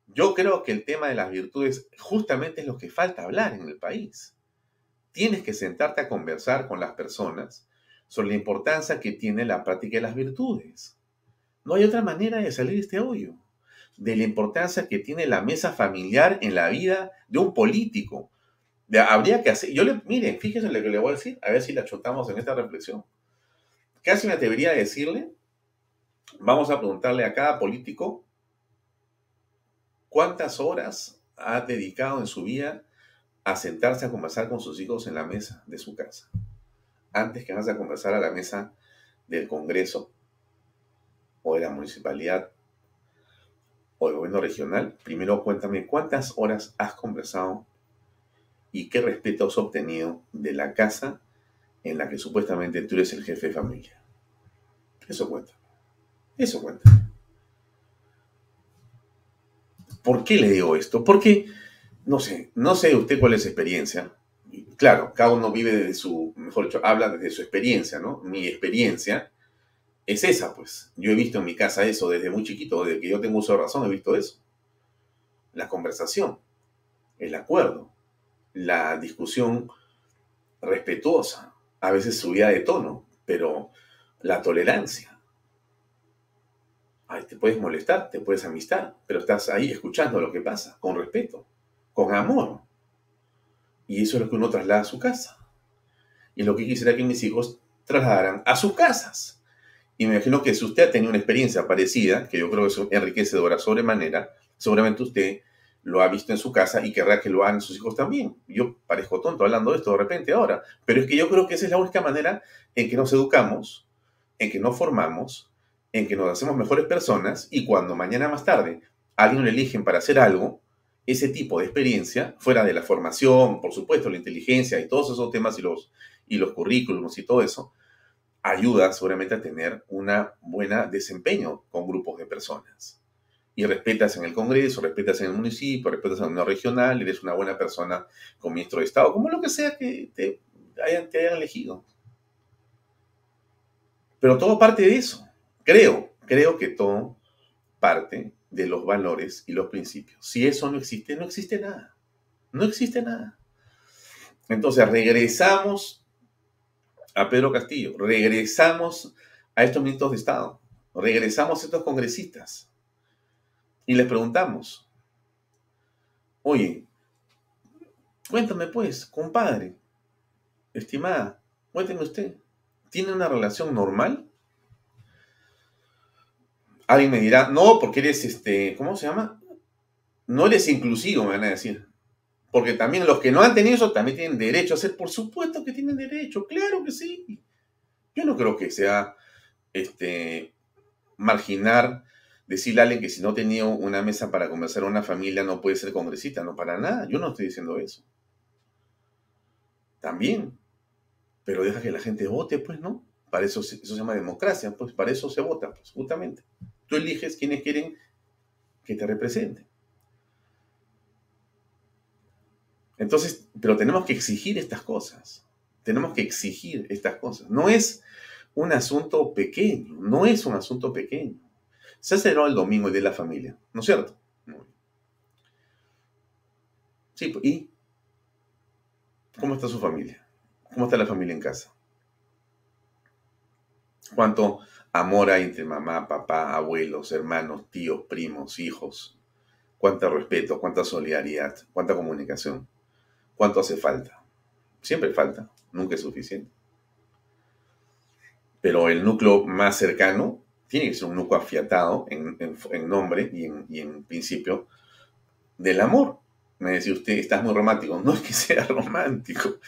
Yo creo que el tema de las virtudes justamente es lo que falta hablar en el país. Tienes que sentarte a conversar con las personas sobre la importancia que tiene la práctica de las virtudes. No hay otra manera de salir de este hoyo. De la importancia que tiene la mesa familiar en la vida de un político, habría que hacer, yo le, miren, fíjense lo que le voy a decir, a ver si la chotamos en esta reflexión. Casi me atrevería a decirle, vamos a preguntarle a cada político cuántas horas ha dedicado en su vida a sentarse a conversar con sus hijos en la mesa de su casa, antes que vayas a conversar a la mesa del Congreso o de la municipalidad o del gobierno regional. Primero cuéntame cuántas horas has conversado y qué respeto has obtenido de la casa en la que supuestamente tú eres el jefe de familia. Eso cuenta. Eso cuenta. ¿Por qué le digo esto? Porque, no sé, no sé usted cuál es su experiencia. Claro, cada uno vive desde su, mejor dicho, habla desde su experiencia, ¿no? Mi experiencia es esa, pues. Yo he visto en mi casa eso desde muy chiquito, desde que yo tengo uso de razón, he visto eso. La conversación, el acuerdo, la discusión respetuosa, a veces subida de tono, pero la tolerancia. te puedes molestar, te puedes amistar, pero estás ahí escuchando lo que pasa, con respeto, con amor. Y eso es lo que uno traslada a su casa. Y lo que quisiera que mis hijos trasladaran a sus casas. Y me imagino que si usted ha tenido una experiencia parecida, que yo creo que es enriquecedora sobremanera, seguramente usted lo ha visto en su casa y querrá que lo hagan sus hijos también. Yo parezco tonto hablando de esto de repente ahora, pero es que yo creo que esa es la única manera en que nos educamos, en que nos formamos, en que nos hacemos mejores personas y cuando mañana más tarde alguien lo eligen para hacer algo, ese tipo de experiencia, fuera de la formación, por supuesto, la inteligencia y todos esos temas y los, y los currículums y todo eso, ayuda seguramente a tener un buen desempeño con grupos de personas y respetas en el Congreso, respetas en el municipio, respetas en el regional, eres una buena persona como ministro de Estado, como lo que sea que te hayan, te hayan elegido. Pero todo parte de eso. Creo, creo que todo parte de los valores y los principios. Si eso no existe, no existe nada. No existe nada. Entonces regresamos a Pedro Castillo, regresamos a estos ministros de Estado, regresamos a estos congresistas y les preguntamos, Oye, cuéntame pues, compadre, estimada, cuénteme usted, ¿tiene una relación normal? Alguien me dirá, no, porque eres, este, ¿cómo se llama? No eres inclusivo, me van a decir. Porque también los que no han tenido eso también tienen derecho a ser, por supuesto que tienen derecho, claro que sí. Yo no creo que sea este, marginar, decirle a alguien que si no tenido una mesa para conversar a una familia no puede ser congresista, no para nada. Yo no estoy diciendo eso. También. Pero deja que la gente vote, pues, ¿no? Para eso, eso se llama democracia, pues para eso se vota, pues, justamente. Tú eliges quienes quieren que te representen. Entonces, pero tenemos que exigir estas cosas. Tenemos que exigir estas cosas. No es un asunto pequeño, no es un asunto pequeño. Se celebró el domingo el de la familia, ¿no es cierto? Sí, pues, ¿y cómo está su familia? ¿Cómo está la familia en casa? ¿Cuánto amor hay entre mamá, papá, abuelos, hermanos, tíos, primos, hijos? ¿Cuánto respeto, cuánta solidaridad, cuánta comunicación? ¿Cuánto hace falta? Siempre falta, nunca es suficiente. Pero el núcleo más cercano tiene que ser un núcleo afiatado en, nombre y en, y en, principio del amor. Me decía usted, estás muy romántico. No es que sea romántico.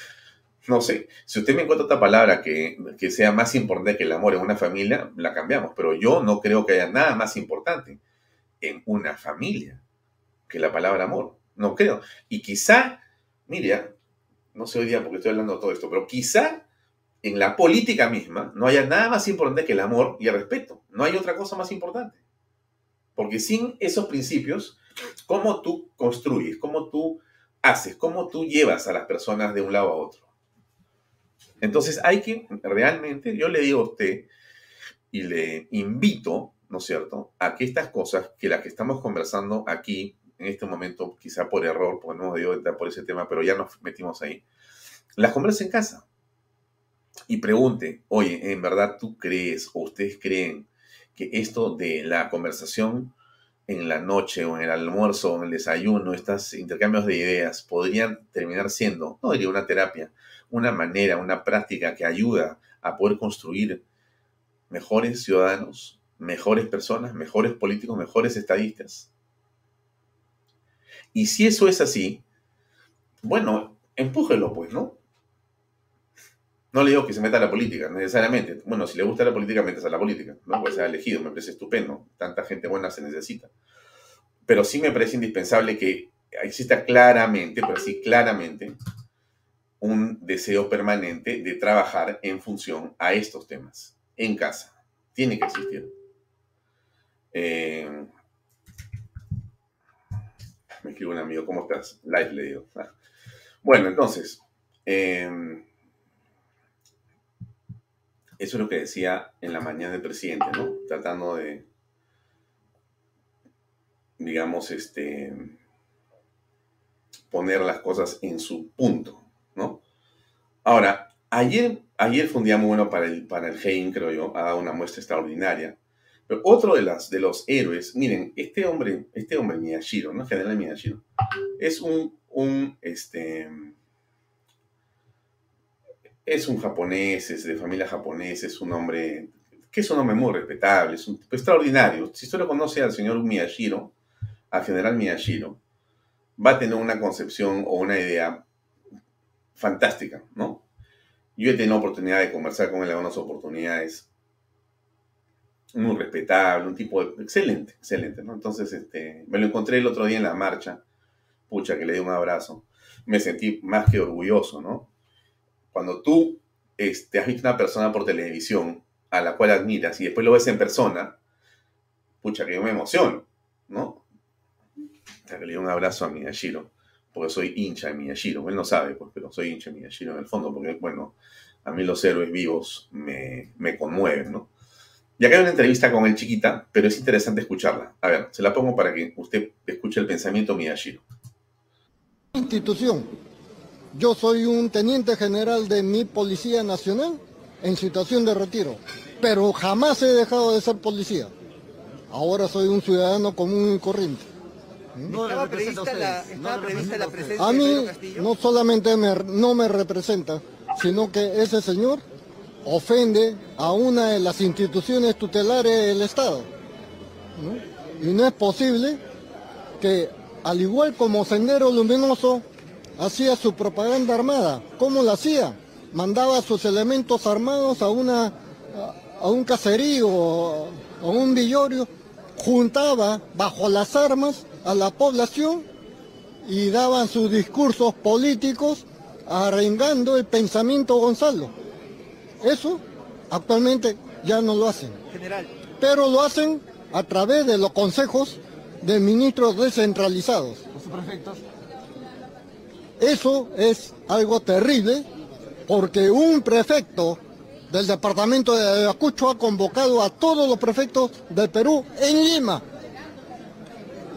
No sé, si usted me encuentra otra palabra que, que sea más importante que el amor en una familia, la cambiamos. Pero yo no creo que haya nada más importante en una familia que la palabra amor. No creo. Y quizá Mira, no sé hoy día porque estoy hablando de todo esto, pero quizá en la política misma no haya nada más importante que el amor y el respeto. No hay otra cosa más importante. Porque sin esos principios, ¿cómo tú construyes? ¿Cómo tú haces? ¿Cómo tú llevas a las personas de un lado a otro? Entonces hay que realmente, yo le digo a usted y le invito, ¿no es cierto?, a que estas cosas, que las que estamos conversando aquí, en este momento, quizá por error, porque no hemos debido por ese tema, pero ya nos metimos ahí, las converse en casa y pregunte, oye, ¿en verdad tú crees o ustedes creen que esto de la conversación en la noche o en el almuerzo o en el desayuno, estos intercambios de ideas podrían terminar siendo, no diría una terapia, una manera, una práctica que ayuda a poder construir mejores ciudadanos, mejores personas, mejores políticos, mejores estadistas? Y si eso es así, bueno, empújelo pues, ¿no? No le digo que se meta a la política, necesariamente. Bueno, si le gusta la política, metas a la política, ¿no? Pues se ha elegido, me parece estupendo. Tanta gente buena se necesita. Pero sí me parece indispensable que exista claramente, pero sí claramente, un deseo permanente de trabajar en función a estos temas, en casa. Tiene que existir. Eh, me escribe un amigo, ¿cómo estás? Live le digo. Ah. Bueno, entonces, em, eso es lo que decía en la mañana el presidente, ¿no? Tratando de, digamos, este, poner las cosas en su punto. Ahora, ayer, ayer fue un día muy bueno para el, para el Hein, creo yo, ha dado una muestra extraordinaria pero otro de, las, de los héroes, miren, este hombre, este hombre Miyashiro, ¿no? General Miyashiro, es un, un, este, es un japonés, es de familia japonesa, es un hombre que es un hombre muy respetable, es un tipo extraordinario. Si usted lo conoce al señor Miyashiro, al general Miyashiro, va a tener una concepción o una idea fantástica, ¿no? Yo he tenido oportunidad de conversar con él en algunas oportunidades muy respetable, un tipo excelente, excelente, ¿no? Entonces, este, me lo encontré el otro día en la marcha, pucha, que le di un abrazo, me sentí más que orgulloso, ¿no? Cuando tú este, has visto una persona por televisión a la cual admiras y después lo ves en persona, pucha, que yo me emociono, ¿no? Que le di un abrazo a Miyashiro, porque soy hincha de Miyashiro, él no sabe, pues, pero soy hincha de Miyashiro en el fondo, porque, bueno, a mí los héroes vivos me, me conmueven, ¿no? Y acá hay una entrevista con el chiquita, pero es interesante escucharla. A ver, se la pongo para que usted escuche el pensamiento Miyashiro. Institución. Yo soy un teniente general de mi Policía Nacional en situación de retiro, pero jamás he dejado de ser policía. Ahora soy un ciudadano común y corriente. No ¿Estaba prevista la, estaba no prevista la representa a de mí Pedro Castillo? no solamente me- no me representa, sino que ese señor ofende a una de las instituciones tutelares del Estado. ¿no? Y no es posible que, al igual como Sendero Luminoso hacía su propaganda armada, ¿cómo la hacía? Mandaba sus elementos armados a, una, a, a un caserío, a un villorio, juntaba bajo las armas a la población y daban sus discursos políticos arengando el pensamiento Gonzalo. Eso actualmente ya no lo hacen. General, Pero lo hacen a través de los consejos de ministros descentralizados. Los prefectos. Eso es algo terrible porque un prefecto del departamento de Ayacucho ha convocado a todos los prefectos del Perú en Lima.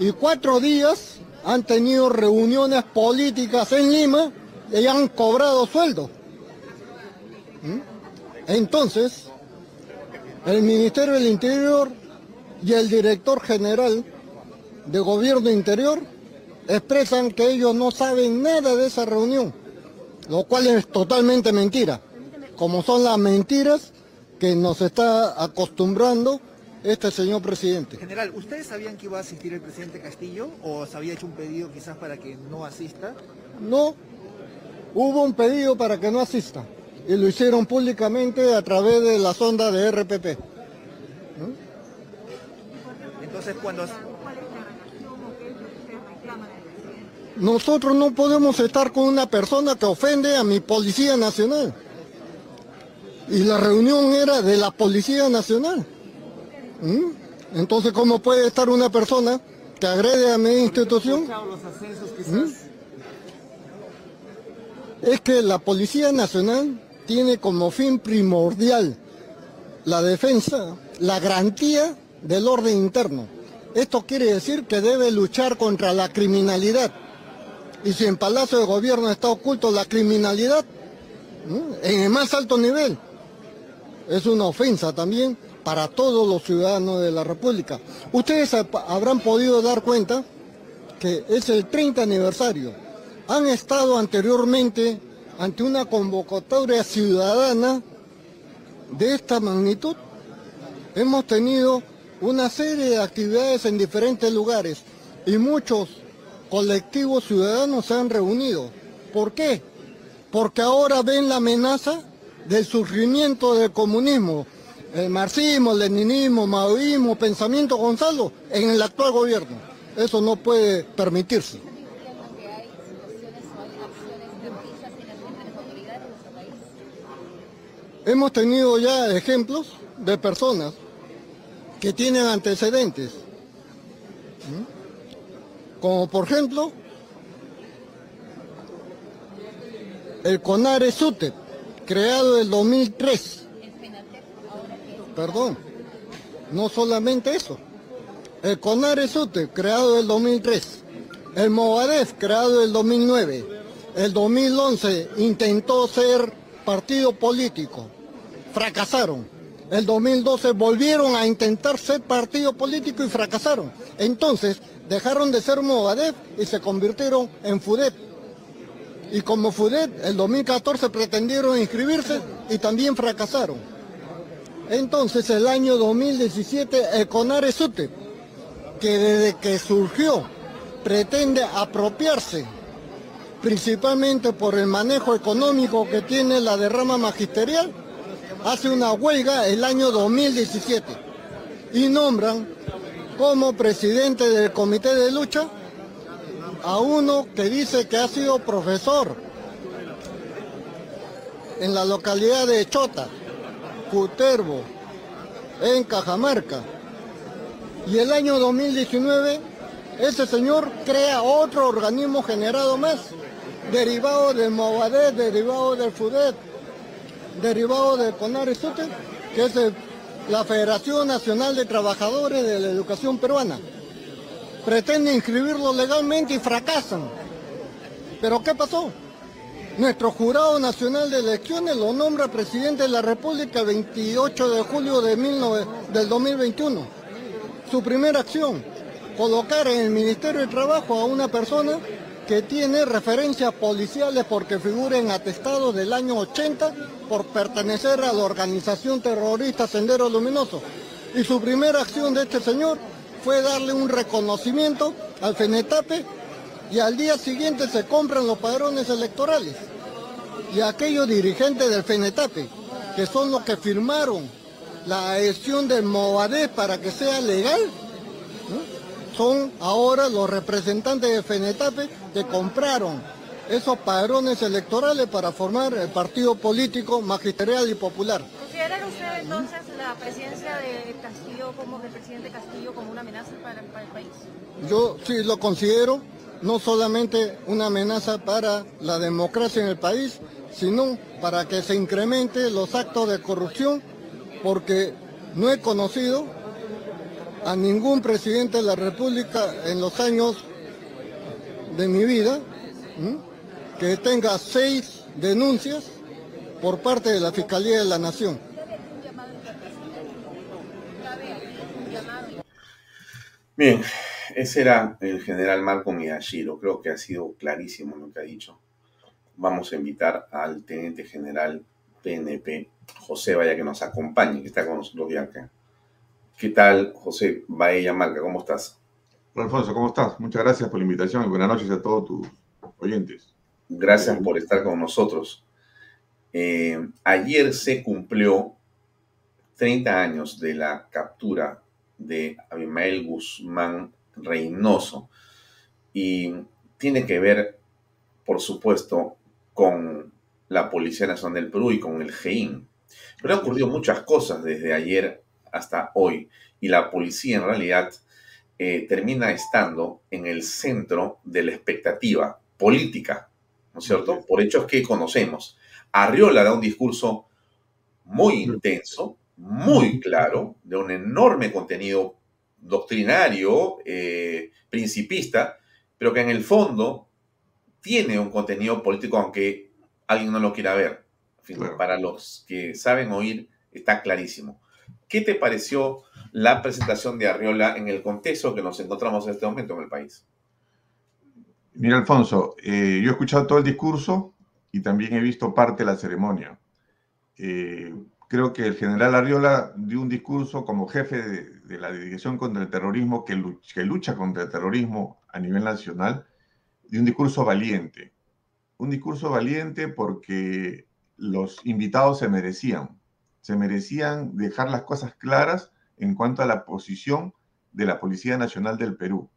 Y cuatro días han tenido reuniones políticas en Lima y han cobrado sueldo. ¿Mm? Entonces, el Ministerio del Interior y el director general de Gobierno Interior expresan que ellos no saben nada de esa reunión, lo cual es totalmente mentira, como son las mentiras que nos está acostumbrando este señor presidente. general, ¿ustedes sabían que iba a asistir el presidente Castillo o se había hecho un pedido quizás para que no asista? No, hubo un pedido para que no asista y lo hicieron públicamente a través de la sonda de RPP. Entonces cuando Nosotros no podemos estar con una persona que ofende a mi Policía Nacional. Y la reunión era de la Policía Nacional. ¿Mm? Entonces, ¿cómo puede estar una persona que agrede a mi institución? Los ascensos quizás. ¿Mm? Es que la Policía Nacional tiene como fin primordial la defensa, la garantía del orden interno. Esto quiere decir que debe luchar contra la criminalidad. Y si en Palacio de Gobierno está oculto la criminalidad, ¿no? en el más alto nivel, es una ofensa también para todos los ciudadanos de la República. Ustedes hab- habrán podido dar cuenta que es el 30 aniversario. Han estado anteriormente ante una convocatoria ciudadana de esta magnitud. Hemos tenido una serie de actividades en diferentes lugares y muchos colectivos ciudadanos se han reunido. ¿Por qué? Porque ahora ven la amenaza del surgimiento del comunismo, el marxismo, leninismo, maoísmo, pensamiento Gonzalo en el actual gobierno. Eso no puede permitirse. Hemos tenido ya ejemplos de personas que tienen antecedentes, como por ejemplo el CONARE SUTEP, creado en el 2003. Perdón, no solamente eso. El CONARE SUTEP, creado en el 2003. El MOVADEF, creado en el 2009. El 2011 intentó ser partido político. Fracasaron. El 2012 volvieron a intentar ser partido político y fracasaron. Entonces dejaron de ser Movadef y se convirtieron en FUDEP. Y como FUDEP, el 2014 pretendieron inscribirse y también fracasaron. Entonces el año 2017 el CONARE SUTEP, que desde que surgió pretende apropiarse principalmente por el manejo económico que tiene la derrama magisterial, hace una huelga el año 2017 y nombran como presidente del comité de lucha a uno que dice que ha sido profesor en la localidad de Chota, Cuterbo, en Cajamarca. Y el año 2019 ese señor crea otro organismo generado más, derivado del Movadet, derivado del FUDET, derivado del CONARESUTE, que es la Federación Nacional de Trabajadores de la Educación Peruana. Pretende inscribirlo legalmente y fracasan. ¿Pero qué pasó? Nuestro Jurado Nacional de Elecciones lo nombra presidente de la República el 28 de julio de 19 del 2021. Su primera acción, colocar en el Ministerio de Trabajo a una persona que tiene referencias policiales porque figura en atestado del año 80 por pertenecer a la organización terrorista Sendero Luminoso. Y su primera acción de este señor fue darle un reconocimiento al FENETAPE y al día siguiente se compran los padrones electorales. Y aquellos dirigentes del FENETAPE, que son los que firmaron la adhesión del Movadez para que sea legal, son ahora los representantes de FENETAPE que compraron esos padrones electorales para formar el partido político magisterial y popular. ¿Considera usted entonces la presidencia de Castillo como del presidente Castillo como una amenaza para, para el país? Yo sí lo considero, no solamente una amenaza para la democracia en el país, sino para que se incremente los actos de corrupción, porque no he conocido a ningún presidente de la República en los años de mi vida que tenga seis denuncias por parte de la Fiscalía de la Nación. Bien, ese era el general Marco Miyashiro. Creo que ha sido clarísimo lo que ha dicho. Vamos a invitar al teniente general PNP, José Vaya, que nos acompañe, que está con nosotros ya acá. ¿Qué tal, José Baella Marca? ¿Cómo estás? Hola, Alfonso, ¿cómo estás? Muchas gracias por la invitación y buenas noches a todos tus oyentes. Gracias por estar con nosotros. Eh, ayer se cumplió 30 años de la captura de Abimael Guzmán Reynoso y tiene que ver, por supuesto, con la Policía Nacional del Perú y con el GEIN. Pero han ocurrido muchas cosas desde ayer hasta hoy. Y la policía en realidad eh, termina estando en el centro de la expectativa política, ¿no es cierto? Por hechos que conocemos. Arriola da un discurso muy intenso, muy claro, de un enorme contenido doctrinario, eh, principista, pero que en el fondo tiene un contenido político, aunque alguien no lo quiera ver. Para los que saben oír, está clarísimo. ¿Qué te pareció la presentación de Arriola en el contexto que nos encontramos en este momento en el país? Mira, Alfonso, eh, yo he escuchado todo el discurso y también he visto parte de la ceremonia. Eh, creo que el general Arriola dio un discurso como jefe de, la Dirección contra el Terrorismo que lucha, contra el terrorismo a nivel nacional, de un discurso valiente. Un discurso valiente porque los invitados se merecían se merecían dejar las cosas claras en cuanto a la posición de la Policía Nacional del Perú,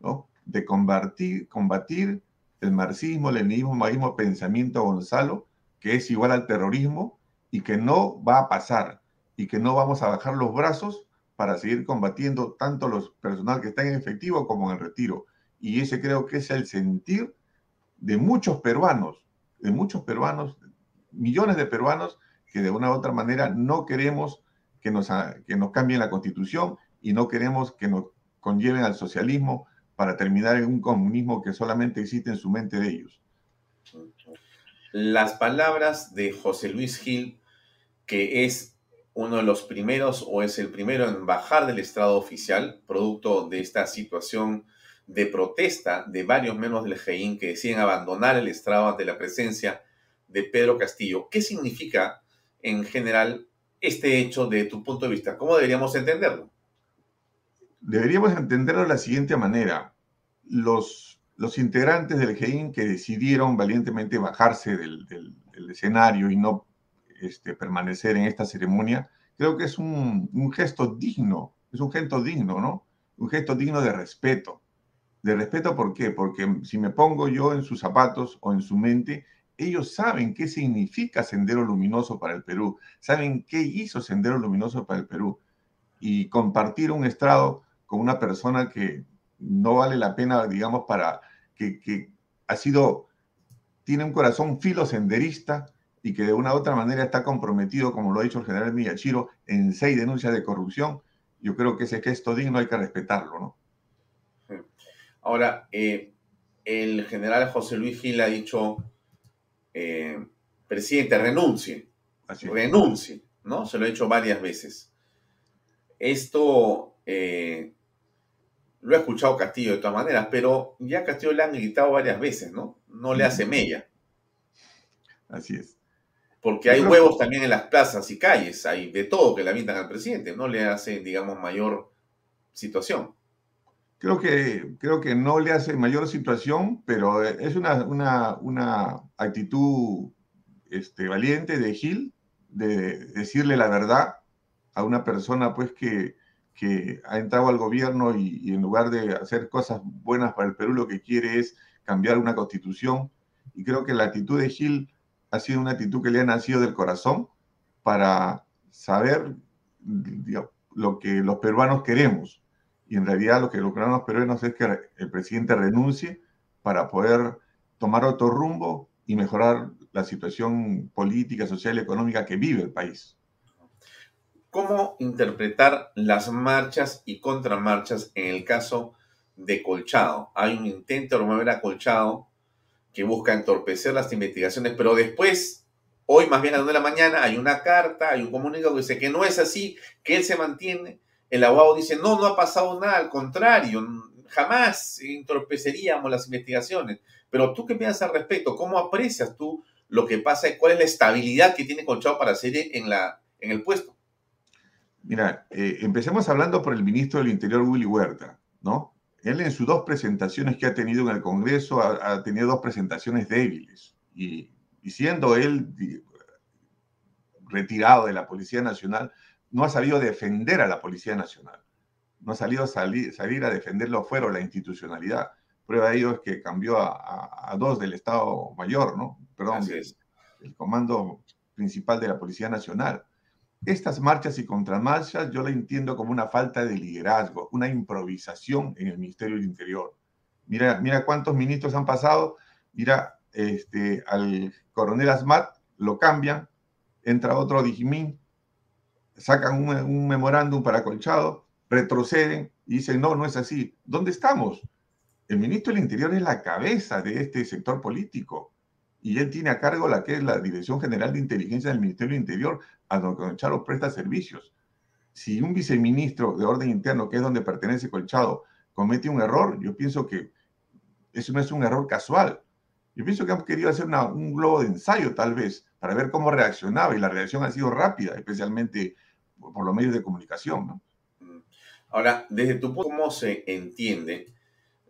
¿no? de combatir, combatir el marxismo, leninismo, maísmo, pensamiento Gonzalo, que es igual al terrorismo y que no va a pasar y que no vamos a bajar los brazos para seguir combatiendo tanto los personal que están en efectivo como en el retiro. Y ese creo que es el sentir de muchos peruanos, de muchos peruanos, millones de peruanos que de una u otra manera no queremos que nos, que nos cambien la constitución y no queremos que nos conlleven al socialismo para terminar en un comunismo que solamente existe en su mente de ellos. Las palabras de José Luis Gil, que es uno de los primeros o es el primero en bajar del estrado oficial, producto de esta situación de protesta de varios miembros del GEIN que deciden abandonar el estrado ante la presencia de Pedro Castillo. ¿Qué significa en general este hecho de tu punto de vista? ¿Cómo deberíamos entenderlo? Deberíamos entenderlo de la siguiente manera. Los, los integrantes del GEIN que decidieron valientemente bajarse del, escenario y no este, permanecer en esta ceremonia, creo que es un, un, gesto digno, es un gesto digno, ¿no? Un gesto digno de respeto. De respeto, ¿por qué? Porque si me pongo yo en sus zapatos o en su mente, ellos saben qué significa Sendero Luminoso para el Perú, saben qué hizo Sendero Luminoso para el Perú. Y compartir un estrado con una persona que no vale la pena, digamos, para que, ha sido, tiene un corazón filosenderista y que de una u otra manera está comprometido, como lo ha dicho el general Miyachiro, en seis denuncias de corrupción, yo creo que ese gesto digno hay que respetarlo, ¿no? Ahora, eh, el general José Luis Gil ha dicho eh, presidente, renuncie, renuncie, ¿no? Se lo he hecho varias veces. Esto, eh, lo ha escuchado Castillo de todas maneras, pero ya Castillo le han gritado varias veces, ¿no? No le hace mella. Así es. Porque hay huevos también en las plazas y calles, hay de todo que le avientan al presidente, no le hace, digamos, mayor situación. Creo que, creo que no le hace mayor situación, pero es una, una, una actitud este, valiente de Gil de decirle la verdad a una persona pues que, que ha entrado al gobierno y, y, en lugar de hacer cosas buenas para el Perú lo que quiere es cambiar una constitución. Y creo que la actitud de Gil ha sido una actitud que le ha nacido del corazón para saber lo que los peruanos queremos. Y en realidad lo que los peruanos es que el presidente renuncie para poder tomar otro rumbo y mejorar la situación política, social y económica que vive el país. ¿Cómo interpretar las marchas y contramarchas en el caso de Colchado? Hay un intento de a Colchado que busca entorpecer las investigaciones, pero después, hoy más bien a las de la mañana, hay una carta, hay un comunicado que dice que no es así, que él se mantiene. El abogado dice, no, no ha pasado nada, al contrario, jamás entorpeceríamos las investigaciones. Pero tú qué piensas al respecto? ¿Cómo aprecias tú lo que pasa y cuál es la estabilidad que tiene Colchado para seguir en, la, en el puesto? Mira, eh, empecemos hablando por el ministro del Interior, Willy Huerta, ¿no? Él en sus dos presentaciones que ha tenido en el Congreso ha, ha tenido dos presentaciones débiles y, y, siendo él retirado de la Policía Nacional, no ha sabido defender a la Policía Nacional, no ha salido a salir, salir a defenderlo fuera la institucionalidad. Prueba de ello es que cambió a, a, a dos del Estado Mayor, ¿no? Perdón, el Comando Principal de la Policía Nacional. Estas marchas y contramarchas yo la entiendo como una falta de liderazgo, una improvisación en el Ministerio del Interior. Mira, mira cuántos ministros han pasado, mira este, al coronel Asmat, lo cambian, entra otro Dijimín, sacan un, un memorándum para Colchado, retroceden y dicen, no, no es así. ¿Dónde estamos? El ministro del Interior es la cabeza de este sector político y él tiene a cargo la que es la Dirección General de Inteligencia del Ministerio Interior, a donde Colchado presta servicios. Si un viceministro de orden interno, que es donde pertenece Colchado, comete un error, yo pienso que eso no es un error casual. Yo pienso que han querido hacer un globo de ensayo, tal vez, para ver cómo reaccionaba, y la reacción ha sido rápida, especialmente por, los medios de comunicación. ¿no? Ahora, desde tu punto, ¿cómo se entiende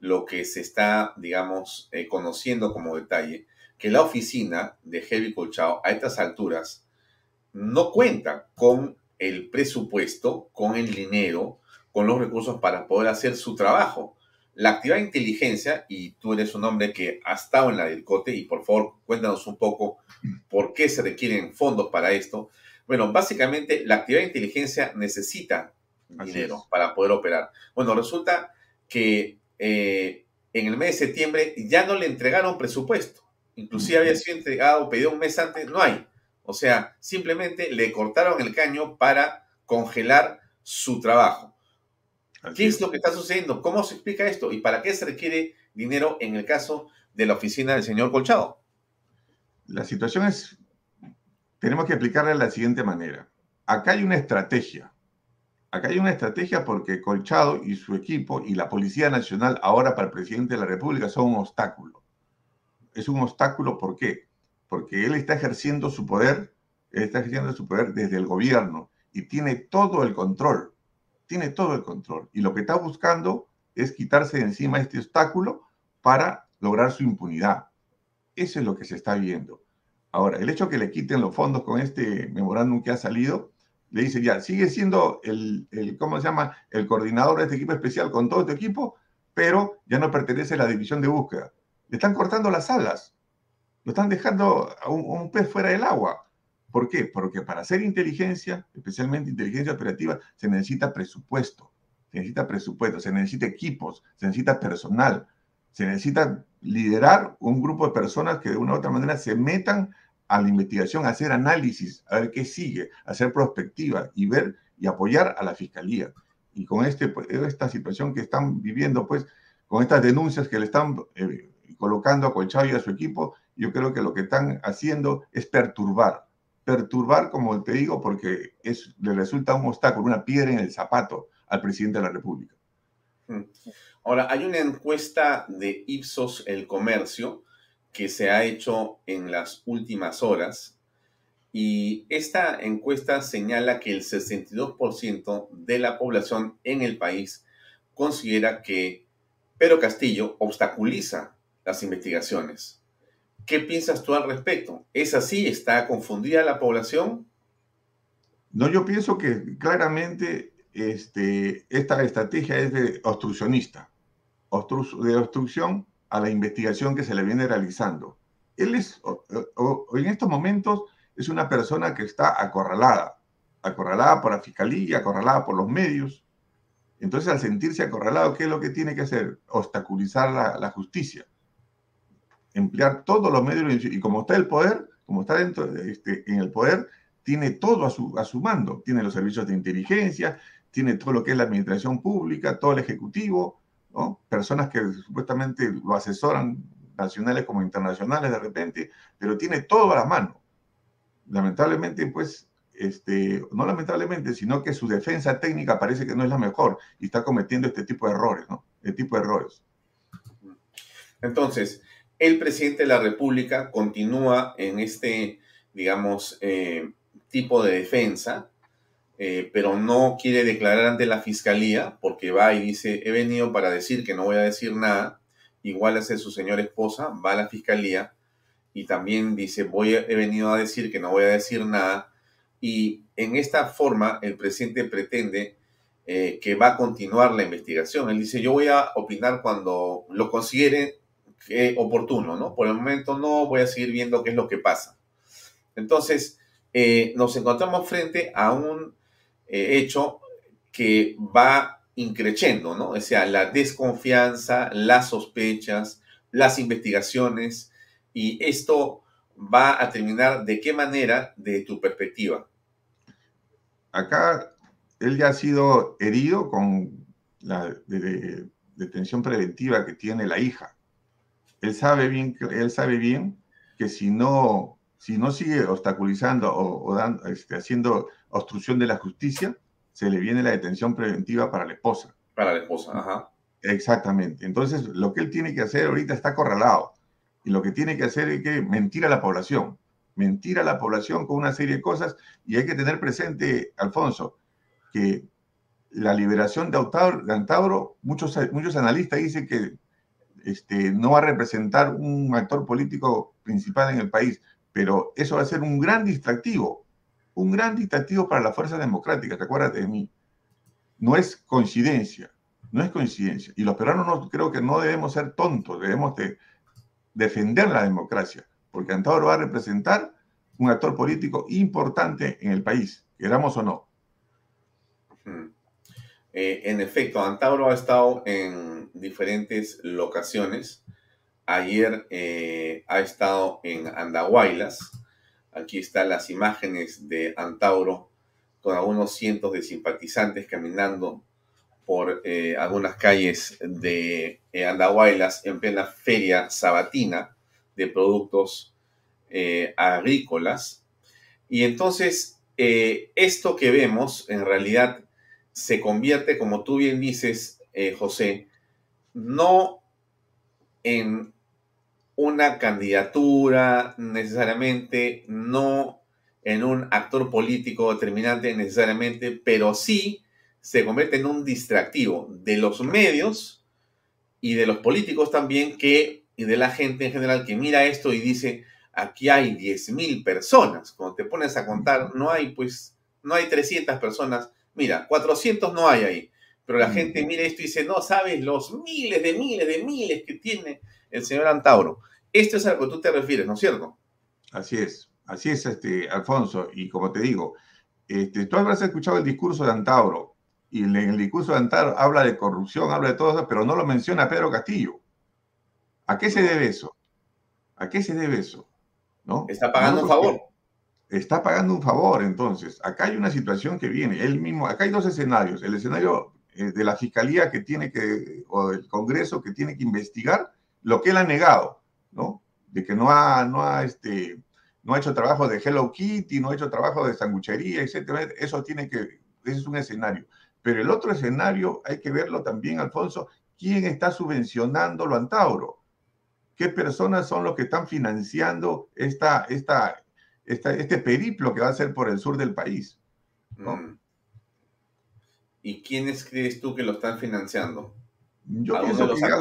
lo que se está, digamos, eh, conociendo como detalle? Que la oficina de Heavy Colchado a estas alturas no cuenta con el presupuesto, con el dinero, con los recursos para poder hacer su trabajo. La actividad de inteligencia, y tú eres un hombre que ha estado en la del COTE, y por favor cuéntanos un poco por qué se requieren fondos para esto. Bueno, básicamente la actividad de inteligencia necesita dinero para poder operar. Bueno, resulta que eh, en el mes de septiembre ya no le entregaron presupuesto inclusive había sido entregado, pedido un mes antes, no hay. O sea, simplemente le cortaron el caño para congelar su trabajo. Así ¿Qué es. lo que está sucediendo? ¿Cómo se explica esto? ¿Y para qué se requiere dinero en el caso de la oficina del señor Colchado? La situación es, tenemos que aplicarla de la siguiente manera. Acá hay una estrategia. Acá hay una estrategia porque Colchado y su equipo y la Policía Nacional ahora para el presidente de la República son un obstáculo es un obstáculo, ¿por qué? Porque él está ejerciendo su poder, él está ejerciendo su poder desde el gobierno y tiene todo el control, tiene todo el control. Y lo que está buscando es quitarse de encima este obstáculo para lograr su impunidad. Eso es lo que se está viendo. Ahora, el hecho que le quiten los fondos con este memorándum que ha salido, le dice ya, sigue siendo el, el, ¿cómo se llama? El coordinador de este equipo especial con todo este equipo, pero ya no pertenece a la división de búsqueda. Le están cortando las alas. Lo están dejando a un, pez fuera del agua. ¿Por qué? Porque para hacer inteligencia, especialmente inteligencia operativa, se necesita presupuesto. Se necesita presupuesto, se necesita equipos, se necesita personal, se necesita liderar un grupo de personas que de una u otra manera se metan a la investigación, a hacer análisis, a ver qué sigue, a hacer prospectiva y ver y apoyar a la fiscalía. Y con este, esta situación que están viviendo, pues, con estas denuncias que le están eh, colocando a Colchado y a su equipo, yo creo que lo que están haciendo es perturbar. Perturbar, como te digo, porque es, le resulta un obstáculo, una piedra en el zapato al presidente de la República. Mm. Ahora, hay una encuesta de Ipsos El Comercio que se ha hecho en las últimas horas y esta encuesta señala que el 62% de la población en el país considera que Pedro Castillo obstaculiza las investigaciones. ¿Qué piensas tú al respecto? ¿Es así? ¿Está confundida la población? No, yo pienso que claramente este, esta estrategia es de obstruccionista, de obstrucción a la investigación que se le viene realizando. Él es, en estos momentos, es una persona que está acorralada, acorralada por la fiscalía, acorralada por los medios. Entonces, al sentirse acorralado, ¿qué es lo que tiene que hacer? Obstaculizar la, justicia. Emplear todos los medios. Y como está el poder, como está dentro este, en el poder, tiene todo a su, a su mando. Tiene los servicios de inteligencia, tiene todo lo que es la administración pública, todo el ejecutivo, ¿no? personas que supuestamente lo asesoran, nacionales como internacionales de repente, pero tiene todo a la mano. Lamentablemente, pues, este, no lamentablemente, sino que su defensa técnica parece que no es la mejor y está cometiendo este tipo de errores, ¿no? Este tipo de errores. Entonces, el presidente de la República continúa en este, digamos, eh, tipo de defensa, eh, pero no quiere declarar ante la fiscalía porque va y dice, he venido para decir que no voy a decir nada, igual hace su señora esposa, va a la fiscalía y también dice, voy, he venido a decir que no voy a decir nada, y en esta forma el presidente pretende eh, que va a continuar la investigación. Él dice, yo voy a opinar cuando lo considere oportuno, ¿no? Por el momento no voy a seguir viendo qué es lo que pasa. Entonces, eh, nos encontramos frente a un eh, hecho que va increciendo, ¿no? O sea, la desconfianza, las sospechas, las investigaciones, y esto va a terminar de qué manera de tu perspectiva. Acá él ya ha sido herido con la detención preventiva que tiene la hija. Él sabe bien, él sabe bien que si no si no sigue obstaculizando o, este, haciendo obstrucción de la justicia, se le viene la detención preventiva para la esposa. Para la esposa, ajá. Exactamente. Entonces, lo que él tiene que hacer ahorita está acorralado. Y lo que tiene que hacer es que mentir a la población. Mentir a la población con una serie de cosas. Y hay que tener presente, Alfonso, que la liberación de Antauro, muchos, muchos analistas dicen que este, no va a representar un actor político principal en el país pero eso va a ser un gran distractivo, un gran distractivo para las fuerzas democráticas, acuérdate de mí. No es coincidencia, no es coincidencia. Y los peruanos no, creo que no debemos ser tontos, debemos de defender la democracia, porque Antauro va a representar un actor político importante en el país, queramos o no. Eh, en efecto, Antauro ha estado en diferentes locaciones Ayer eh, ha estado en Andahuaylas. Aquí están las imágenes de Antauro con algunos cientos de simpatizantes caminando por eh, algunas calles de Andahuaylas en plena feria sabatina de productos agrícolas. Y entonces, esto que vemos en realidad se convierte, como tú bien dices, José, no en una candidatura necesariamente, no en un actor político determinante necesariamente, pero sí se convierte en un distractivo de los medios y de los políticos también que, y de la gente en general que mira esto y dice, aquí hay 10.000 personas. Cuando te pones a contar, no hay pues, no hay 300 personas. Mira, 400 no hay ahí. Pero la gente mira esto y dice, no sabes los miles de miles de miles que tiene el señor Antauro. Esto es a lo que tú te refieres, ¿no es cierto? Así es, así es, este, Alfonso. Y como te digo, este, tú habrás escuchado el discurso de Antauro, y en el discurso de Antauro habla de corrupción, habla de todo eso, pero no lo menciona Pedro Castillo. ¿A qué se debe eso? ¿A qué se debe eso? ¿No? Está pagando un favor. Está pagando un favor, entonces. Acá hay una situación que viene. Él mismo, acá hay dos escenarios. El escenario eh, de la fiscalía que tiene que, o del Congreso que tiene que investigar lo que él ha negado, ¿no? De que no ha, no ha, este, no ha hecho trabajo de Hello Kitty, no ha hecho trabajo de sanguchería, etc. Eso tiene que, ese es un escenario. Pero el otro escenario hay que verlo también, Alfonso, quién está subvencionando lo Antauro. ¿Qué personas son los que están financiando esta, esta, este periplo que va a ser por el sur del país? Mm. ¿Y quiénes crees tú que lo están financiando? Yo pienso, que ya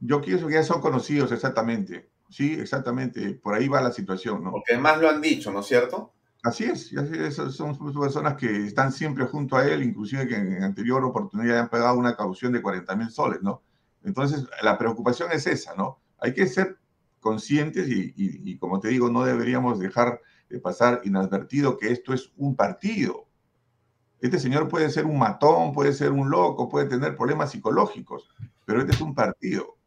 yo pienso que ya son conocidos exactamente. Sí, exactamente. Por ahí va la situación, ¿no? Porque además lo han dicho, ¿no es cierto? Así es, son personas que están siempre junto a él, inclusive que en anterior oportunidad han pagado una caución de 40 mil soles, ¿no? Entonces, la preocupación es esa, ¿no? Hay que ser conscientes y, como te digo, no deberíamos dejar de pasar inadvertido que esto es un partido. Este señor puede ser un matón, puede ser un loco, puede tener problemas psicológicos, pero este es un partido,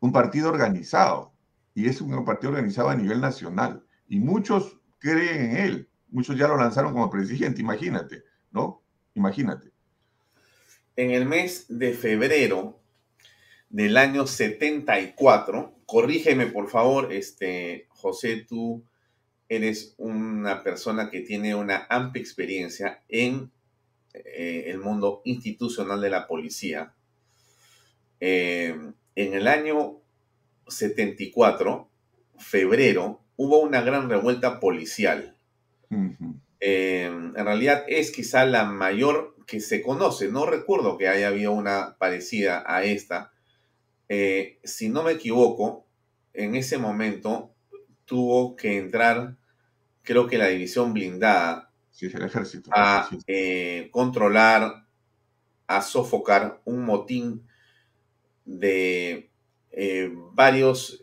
un partido organizado, y es un partido organizado a nivel nacional. Y muchos creen en él. Muchos ya lo lanzaron como presidente, imagínate, ¿no? Imagínate. En el mes de febrero del año 74, corrígeme por favor, este, José, tú eres una persona que tiene una amplia experiencia en eh, el mundo institucional de la policía. Eh, en el año 74, febrero, hubo una gran revuelta policial. Eh, en realidad es quizá la mayor que se conoce. No recuerdo que haya habido una parecida a esta. Eh, si no me equivoco, en ese momento tuvo que entrar, creo que la división blindada, el ejército. a eh, controlar, a sofocar un motín de varios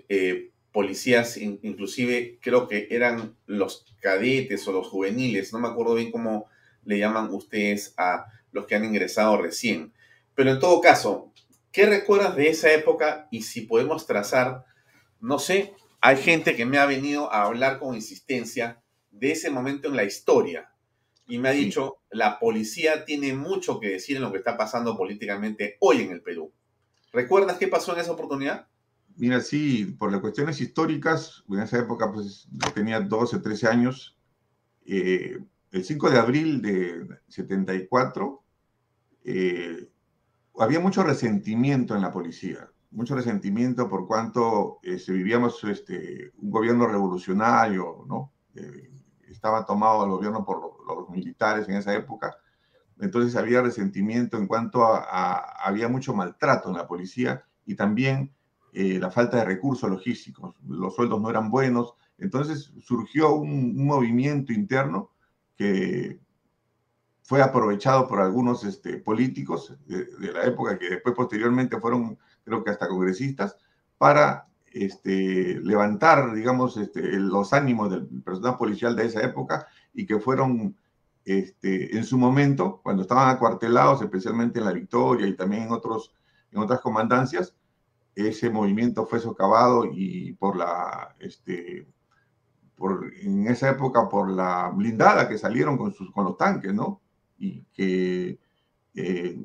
policías, inclusive creo que eran los cadetes o los juveniles, no me acuerdo bien cómo le llaman ustedes a los que han ingresado recién. Pero en todo caso, ¿qué recuerdas de esa época? Y si podemos trazar, no sé, hay gente que me ha venido a hablar con insistencia de ese momento en la historia y me ha dicho, la policía tiene mucho que decir en lo que está pasando políticamente hoy en el Perú. ¿Recuerdas qué pasó en esa oportunidad? Mira, sí, por las cuestiones históricas, en esa época pues tenía 12, 13 años. Eh, el 5 de abril de 74 eh, había mucho resentimiento en la policía, mucho resentimiento por cuanto este, vivíamos este, un gobierno revolucionario, ¿no? Eh, estaba tomado el gobierno por los, militares en esa época. Entonces había resentimiento en cuanto a había mucho maltrato en la policía y también eh, la falta de recursos logísticos, los sueldos no eran buenos, entonces surgió un, movimiento interno que fue aprovechado por algunos este, políticos de, la época, que después posteriormente fueron, creo que hasta congresistas, para este, levantar, digamos, este, los ánimos del personal policial de esa época y que fueron este, en su momento, cuando estaban acuartelados, especialmente en la Victoria y también en, otros, en otras comandancias, ese movimiento fue socavado y por la, este, por, en esa época por la blindada que salieron con, sus, con los tanques, ¿no? Y que eh,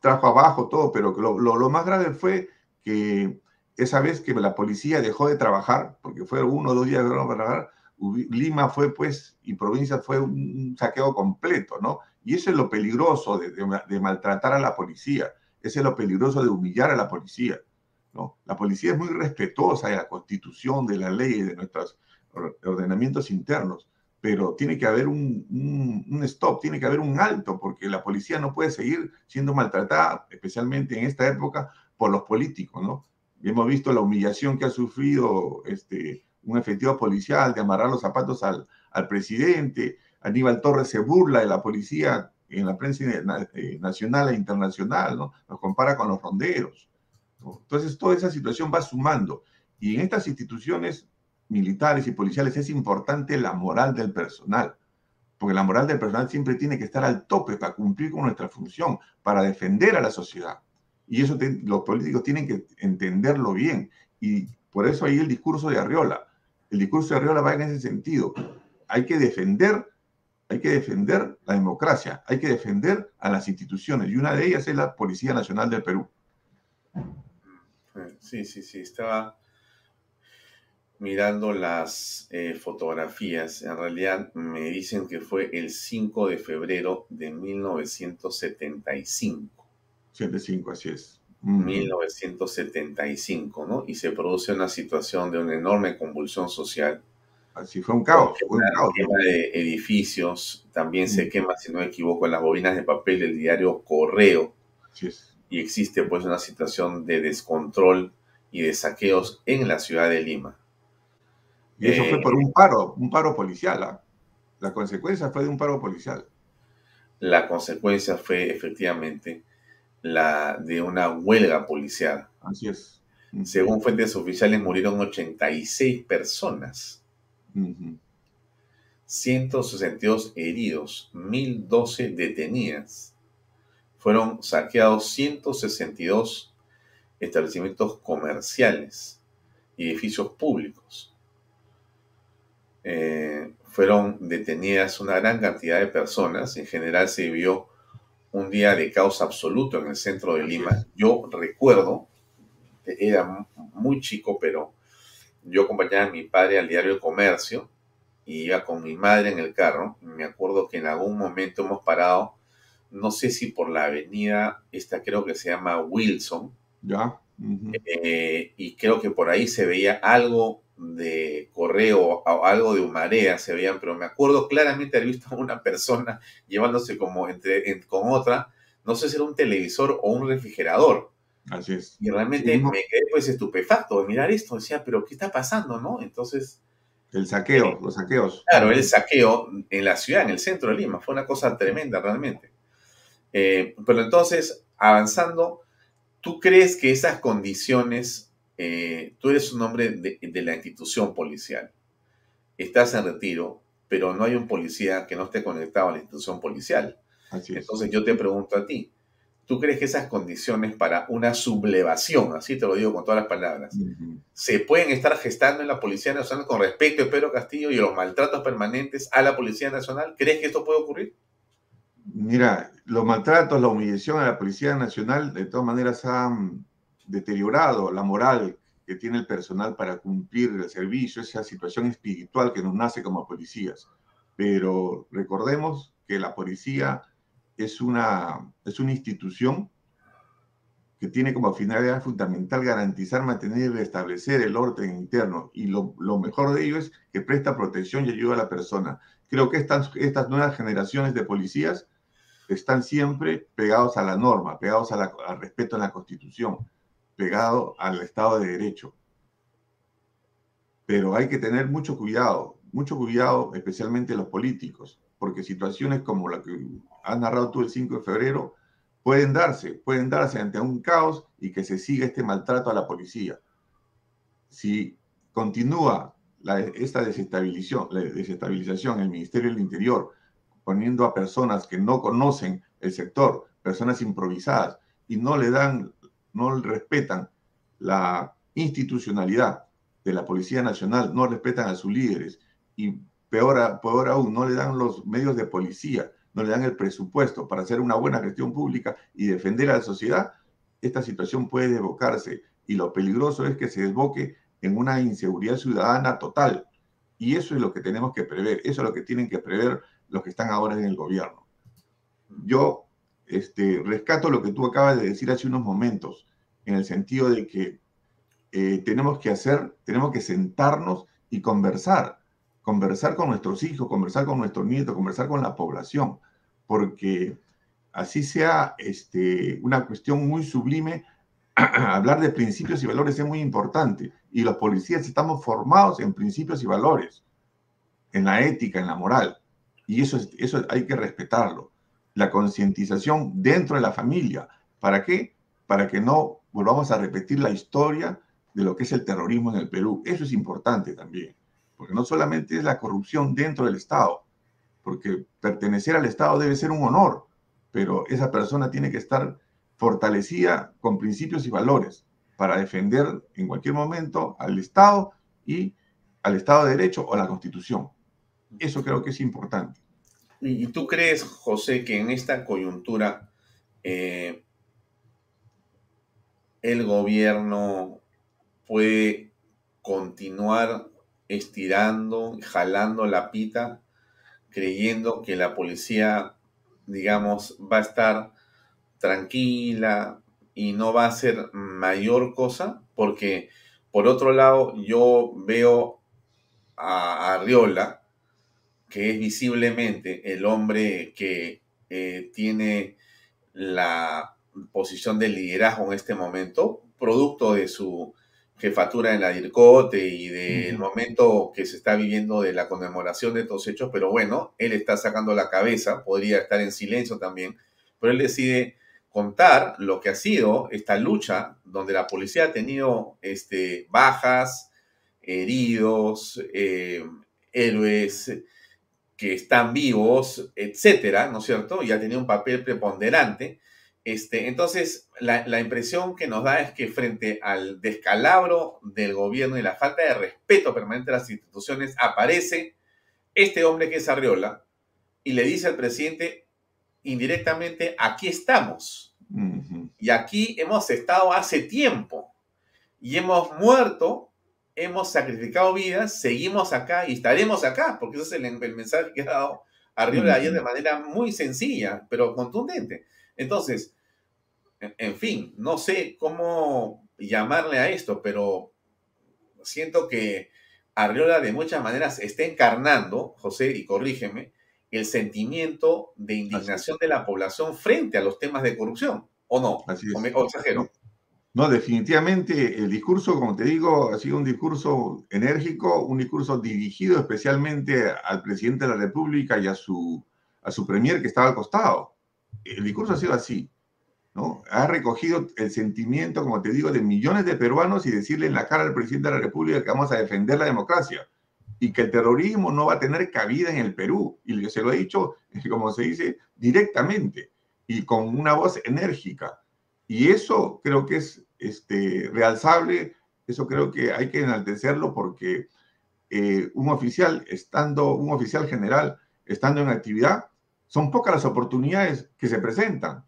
trajo abajo todo, pero lo, lo, más grave fue que esa vez que la policía dejó de trabajar, porque fue uno o dos días de trabajar, Lima fue pues, y provincia fue un saqueo completo, ¿no? Y eso es lo peligroso de, de maltratar a la policía, eso es lo peligroso de humillar a la policía. La policía es muy respetuosa de la constitución, de la ley, de nuestros ordenamientos internos, pero tiene que haber un, stop, tiene que haber un alto, porque la policía no puede seguir siendo maltratada, especialmente en esta época, por los políticos, ¿no? hemos visto la humillación que ha sufrido este, un efectivo policial de amarrar los zapatos al, al presidente. Aníbal Torres se burla de la policía en la prensa eh, nacional e internacional, ¿no? Nos compara con los ronderos. Entonces, toda esa situación va sumando. Y en estas instituciones militares y policiales es importante la moral del personal, porque la moral del personal siempre tiene que estar al tope para cumplir con nuestra función, para defender a la sociedad. Y eso los políticos tienen que entenderlo bien. Y por eso ahí el discurso de Arriola. El discurso de Arriola va en ese sentido. Hay que defender, hay que defender la democracia, hay que defender a las instituciones. Y una de ellas es la Policía Nacional del Perú. Sí, sí, sí, estaba... mirando las eh, fotografías, en realidad me dicen que fue el 5 de febrero de 1975. 75, así es. 1975, ¿no? Y se produce una situación de una enorme convulsión social. Así fue un caos. Fue un caos. Quema de edificios, también se quema, si no me equivoco, en las bobinas de papel del diario Correo. Así es. Y existe pues una situación de descontrol y de saqueos en la ciudad de Lima. Y eso fue por un paro, un paro policial. ¿ah? La consecuencia fue de un paro policial. La consecuencia fue efectivamente la de una huelga policial. Así es. Según fuentes oficiales, murieron 86 personas. 162 heridos, 1012 detenidas. Fueron saqueados 162 establecimientos comerciales y edificios públicos. Eh, fueron detenidas una gran cantidad de personas. En general se vivió un día de caos absoluto en el centro de Lima. Yo recuerdo, era muy chico, pero yo acompañaba a mi padre al diario El Comercio y iba con mi madre en el carro. Me acuerdo que en algún momento hemos parado, no sé si por la avenida, esta creo que se llama Wilson. Ya. Eh, y creo que por ahí se veía algo de correo o algo de humarea se veían, pero me acuerdo claramente haber visto a una persona llevándose como entre, con otra, no sé si era un televisor o un refrigerador. Así es. Y realmente me quedé pues estupefacto de mirar esto, decía, pero ¿qué está pasando, no? Entonces... El saqueo, eh, los saqueos. Claro, el saqueo en la ciudad, en el centro de Lima, fue una cosa tremenda realmente. Eh, pero entonces, avanzando, ¿tú crees que esas condiciones eh, tú eres un hombre de, la institución policial, estás en retiro, pero no hay un policía que no esté conectado a la institución policial. Entonces yo te pregunto a ti, ¿tú crees que esas condiciones para una sublevación, así te lo digo con todas las palabras, se pueden estar gestando en la Policía Nacional con respecto a Pedro Castillo y los maltratos permanentes a la Policía Nacional? ¿Crees que esto puede ocurrir? Mira, los maltratos, la humillación a la Policía Nacional de todas maneras han deteriorado la moral que tiene el personal para cumplir el servicio, esa situación espiritual que nos nace como policías. Pero recordemos que la policía es una, es una institución que tiene como finalidad fundamental garantizar, mantener y restablecer el orden interno. Y lo, mejor de ello es que presta protección y ayuda a la persona. Creo que estas, estas nuevas generaciones de policías están siempre pegados a la norma, pegados al respeto a la Constitución pegado al Estado de Derecho. Pero hay que tener mucho cuidado, mucho cuidado, especialmente los políticos, porque situaciones como la que has narrado tú el 5 de febrero pueden darse, pueden darse ante un caos y que se siga este maltrato a la policía. Si continúa esta desestabilización, la desestabilización el Ministerio del Interior, poniendo a personas que no conocen el sector, personas improvisadas, y no le dan no respetan la institucionalidad de la Policía Nacional, no respetan a sus líderes y peor, peor aún, no le dan los medios de policía, no le dan el presupuesto para hacer una buena gestión pública y defender a la sociedad, esta situación puede desbocarse y lo peligroso es que se desboque en una inseguridad ciudadana total. Y eso es lo que tenemos que prever, eso es lo que tienen que prever los que están ahora en el gobierno. Yo este, rescato lo que tú acabas de decir hace unos momentos, en el sentido de que eh, tenemos que hacer, tenemos que sentarnos y conversar, conversar con nuestros hijos, conversar con nuestros nietos, conversar con la población, porque así sea este, una cuestión muy sublime, hablar de principios y valores es muy importante, y los policías estamos formados en principios y valores, en la ética, en la moral, y eso, eso hay que respetarlo la concientización dentro de la familia. ¿Para qué? Para que no volvamos a repetir la historia de lo que es el terrorismo en el Perú. Eso es importante también, porque no solamente es la corrupción dentro del Estado, porque pertenecer al Estado debe ser un honor, pero esa persona tiene que estar fortalecida con principios y valores para defender en cualquier momento al Estado y al Estado de Derecho o a la Constitución. Eso creo que es importante. ¿Y tú crees, José, que en esta coyuntura eh, el gobierno puede continuar estirando, jalando la pita, creyendo que la policía, digamos, va a estar tranquila y no va a hacer mayor cosa, porque por otro lado yo veo a Arriola, que es visiblemente el hombre que eh, tiene la posición de liderazgo en este momento, producto de su jefatura en la DIRCOTE y del momento que se está viviendo de la conmemoración de estos hechos, pero bueno, él está sacando la cabeza, podría estar en silencio también, pero él decide contar lo que ha sido esta lucha donde la policía ha tenido este, bajas, heridos, eh, héroes que están vivos, etcétera, ¿no es cierto? Y ha tenido un papel preponderante. Este, entonces, la, la, impresión que nos da es que frente al descalabro del gobierno y la falta de respeto permanente a las instituciones, aparece este hombre que es Arriola y le dice al presidente indirectamente, aquí estamos. Y aquí hemos estado hace tiempo y hemos muerto hemos sacrificado vidas, seguimos acá y estaremos acá, porque ese es el, mensaje que ha dado Arriola ayer de manera muy sencilla, pero contundente. Entonces, en, fin, no sé cómo llamarle a esto, pero siento que Arriola de muchas maneras está encarnando, José, y corrígeme, el sentimiento de indignación de la población frente a los temas de corrupción, ¿o no? Así es. ¿O, exagero? No, definitivamente el discurso, como te digo, ha sido un discurso enérgico, un discurso dirigido especialmente al presidente de la República y a su, a su premier que estaba al costado. El discurso ha sido así, ¿no? Ha recogido el sentimiento, como te digo, de millones de peruanos y decirle en la cara al presidente de la República que vamos a defender la democracia y que el terrorismo no va a tener cabida en el Perú. Y se lo ha dicho, como se dice, directamente y con una voz enérgica. Y eso creo que es este, realzable, eso creo que hay que enaltecerlo porque eh, un oficial estando, un oficial general estando en actividad, son pocas las oportunidades que se presentan.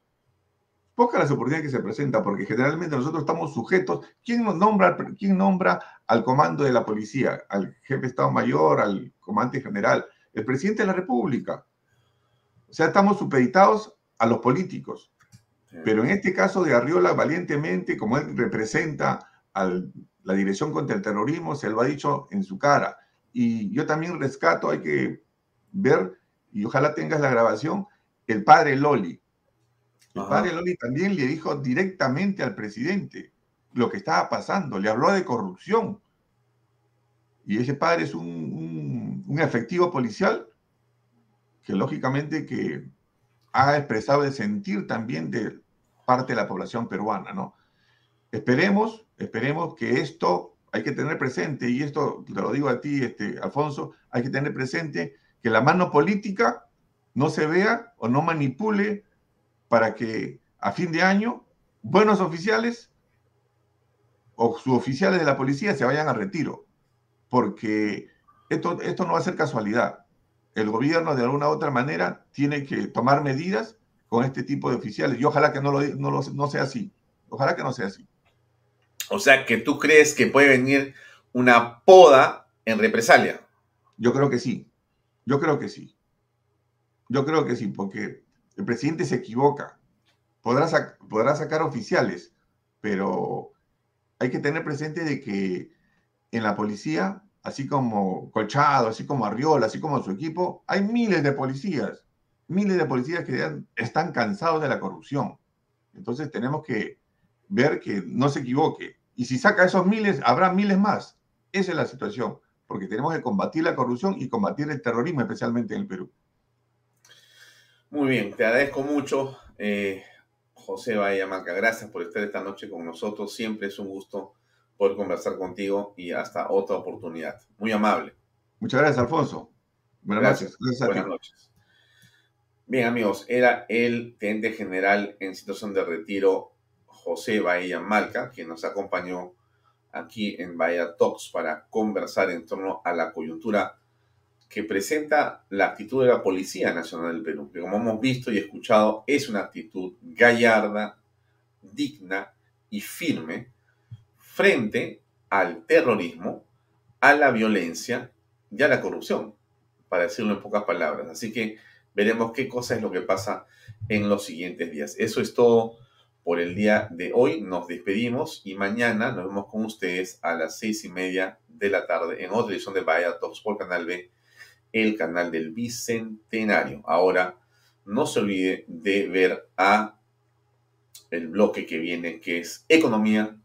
Pocas las oportunidades que se presentan, porque generalmente nosotros estamos sujetos. ¿Quién nos nombra, quién nombra al comando de la policía, al jefe de Estado Mayor, al comandante general? El presidente de la República. O sea, estamos supeditados a los políticos. Pero en este caso de Arriola, valientemente, como él representa a la Dirección contra el Terrorismo, se lo ha dicho en su cara. Y yo también rescato, hay que ver, y ojalá tengas la grabación, el padre Loli. El padre Loli también le dijo directamente al presidente lo que estaba pasando, le habló de corrupción. Y ese padre es un, un, un efectivo policial que lógicamente que ha expresado el sentir también de parte de la población peruana, ¿no? Esperemos, esperemos que esto hay que tener presente, y esto te lo digo a ti, este, Alfonso, hay que tener presente que la mano política no se vea o no manipule para que a fin de año buenos oficiales o suboficiales de la policía se vayan a retiro, porque esto, esto no va a ser casualidad. El gobierno de alguna u otra manera tiene que tomar medidas con este tipo de oficiales. Y ojalá que no, lo, no, no sea así. Ojalá que no sea así. O sea, que tú crees que puede venir una poda en represalia. Yo creo que sí. Yo creo que sí. Yo creo que sí, porque el presidente se equivoca. Podrá, podrá sacar oficiales, pero hay que tener presente de que en la policía, así como Colchado, así como Arriola, así como su equipo, hay miles de policías miles de policías que están cansados de la corrupción. Entonces tenemos que ver que no se equivoque. Y si saca esos miles, habrá miles más. Esa es la situación, porque tenemos que combatir la corrupción y combatir el terrorismo, especialmente en el Perú. Muy bien, te agradezco mucho, eh, José Vallamaca. Gracias por estar esta noche con nosotros. Siempre es un gusto poder conversar contigo y hasta otra oportunidad. Muy amable. Muchas gracias, Alfonso. Buenas noches. Buenas noches. Bien, amigos, era el teniente general en situación de retiro, José Bahía Malca, quien nos acompañó aquí en Bahía Talks para conversar en torno a la coyuntura que presenta la actitud de la Policía Nacional del Perú, que como hemos visto y escuchado es una actitud gallarda, digna y firme frente al terrorismo, a la violencia y a la corrupción, para decirlo en pocas palabras. Así que veremos qué cosa es lo que pasa en los siguientes días. Eso es todo por el día de hoy. Nos despedimos y mañana nos vemos con ustedes a las seis y media de la tarde en otra edición de Bahía Talks por Canal B, el canal del Bicentenario. Ahora, no se olvide de ver a el bloque que viene, que es Economía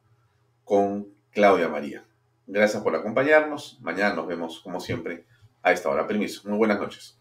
con Claudia María. Gracias por acompañarnos. Mañana nos vemos, como siempre, a esta hora. Permiso. Muy buenas noches.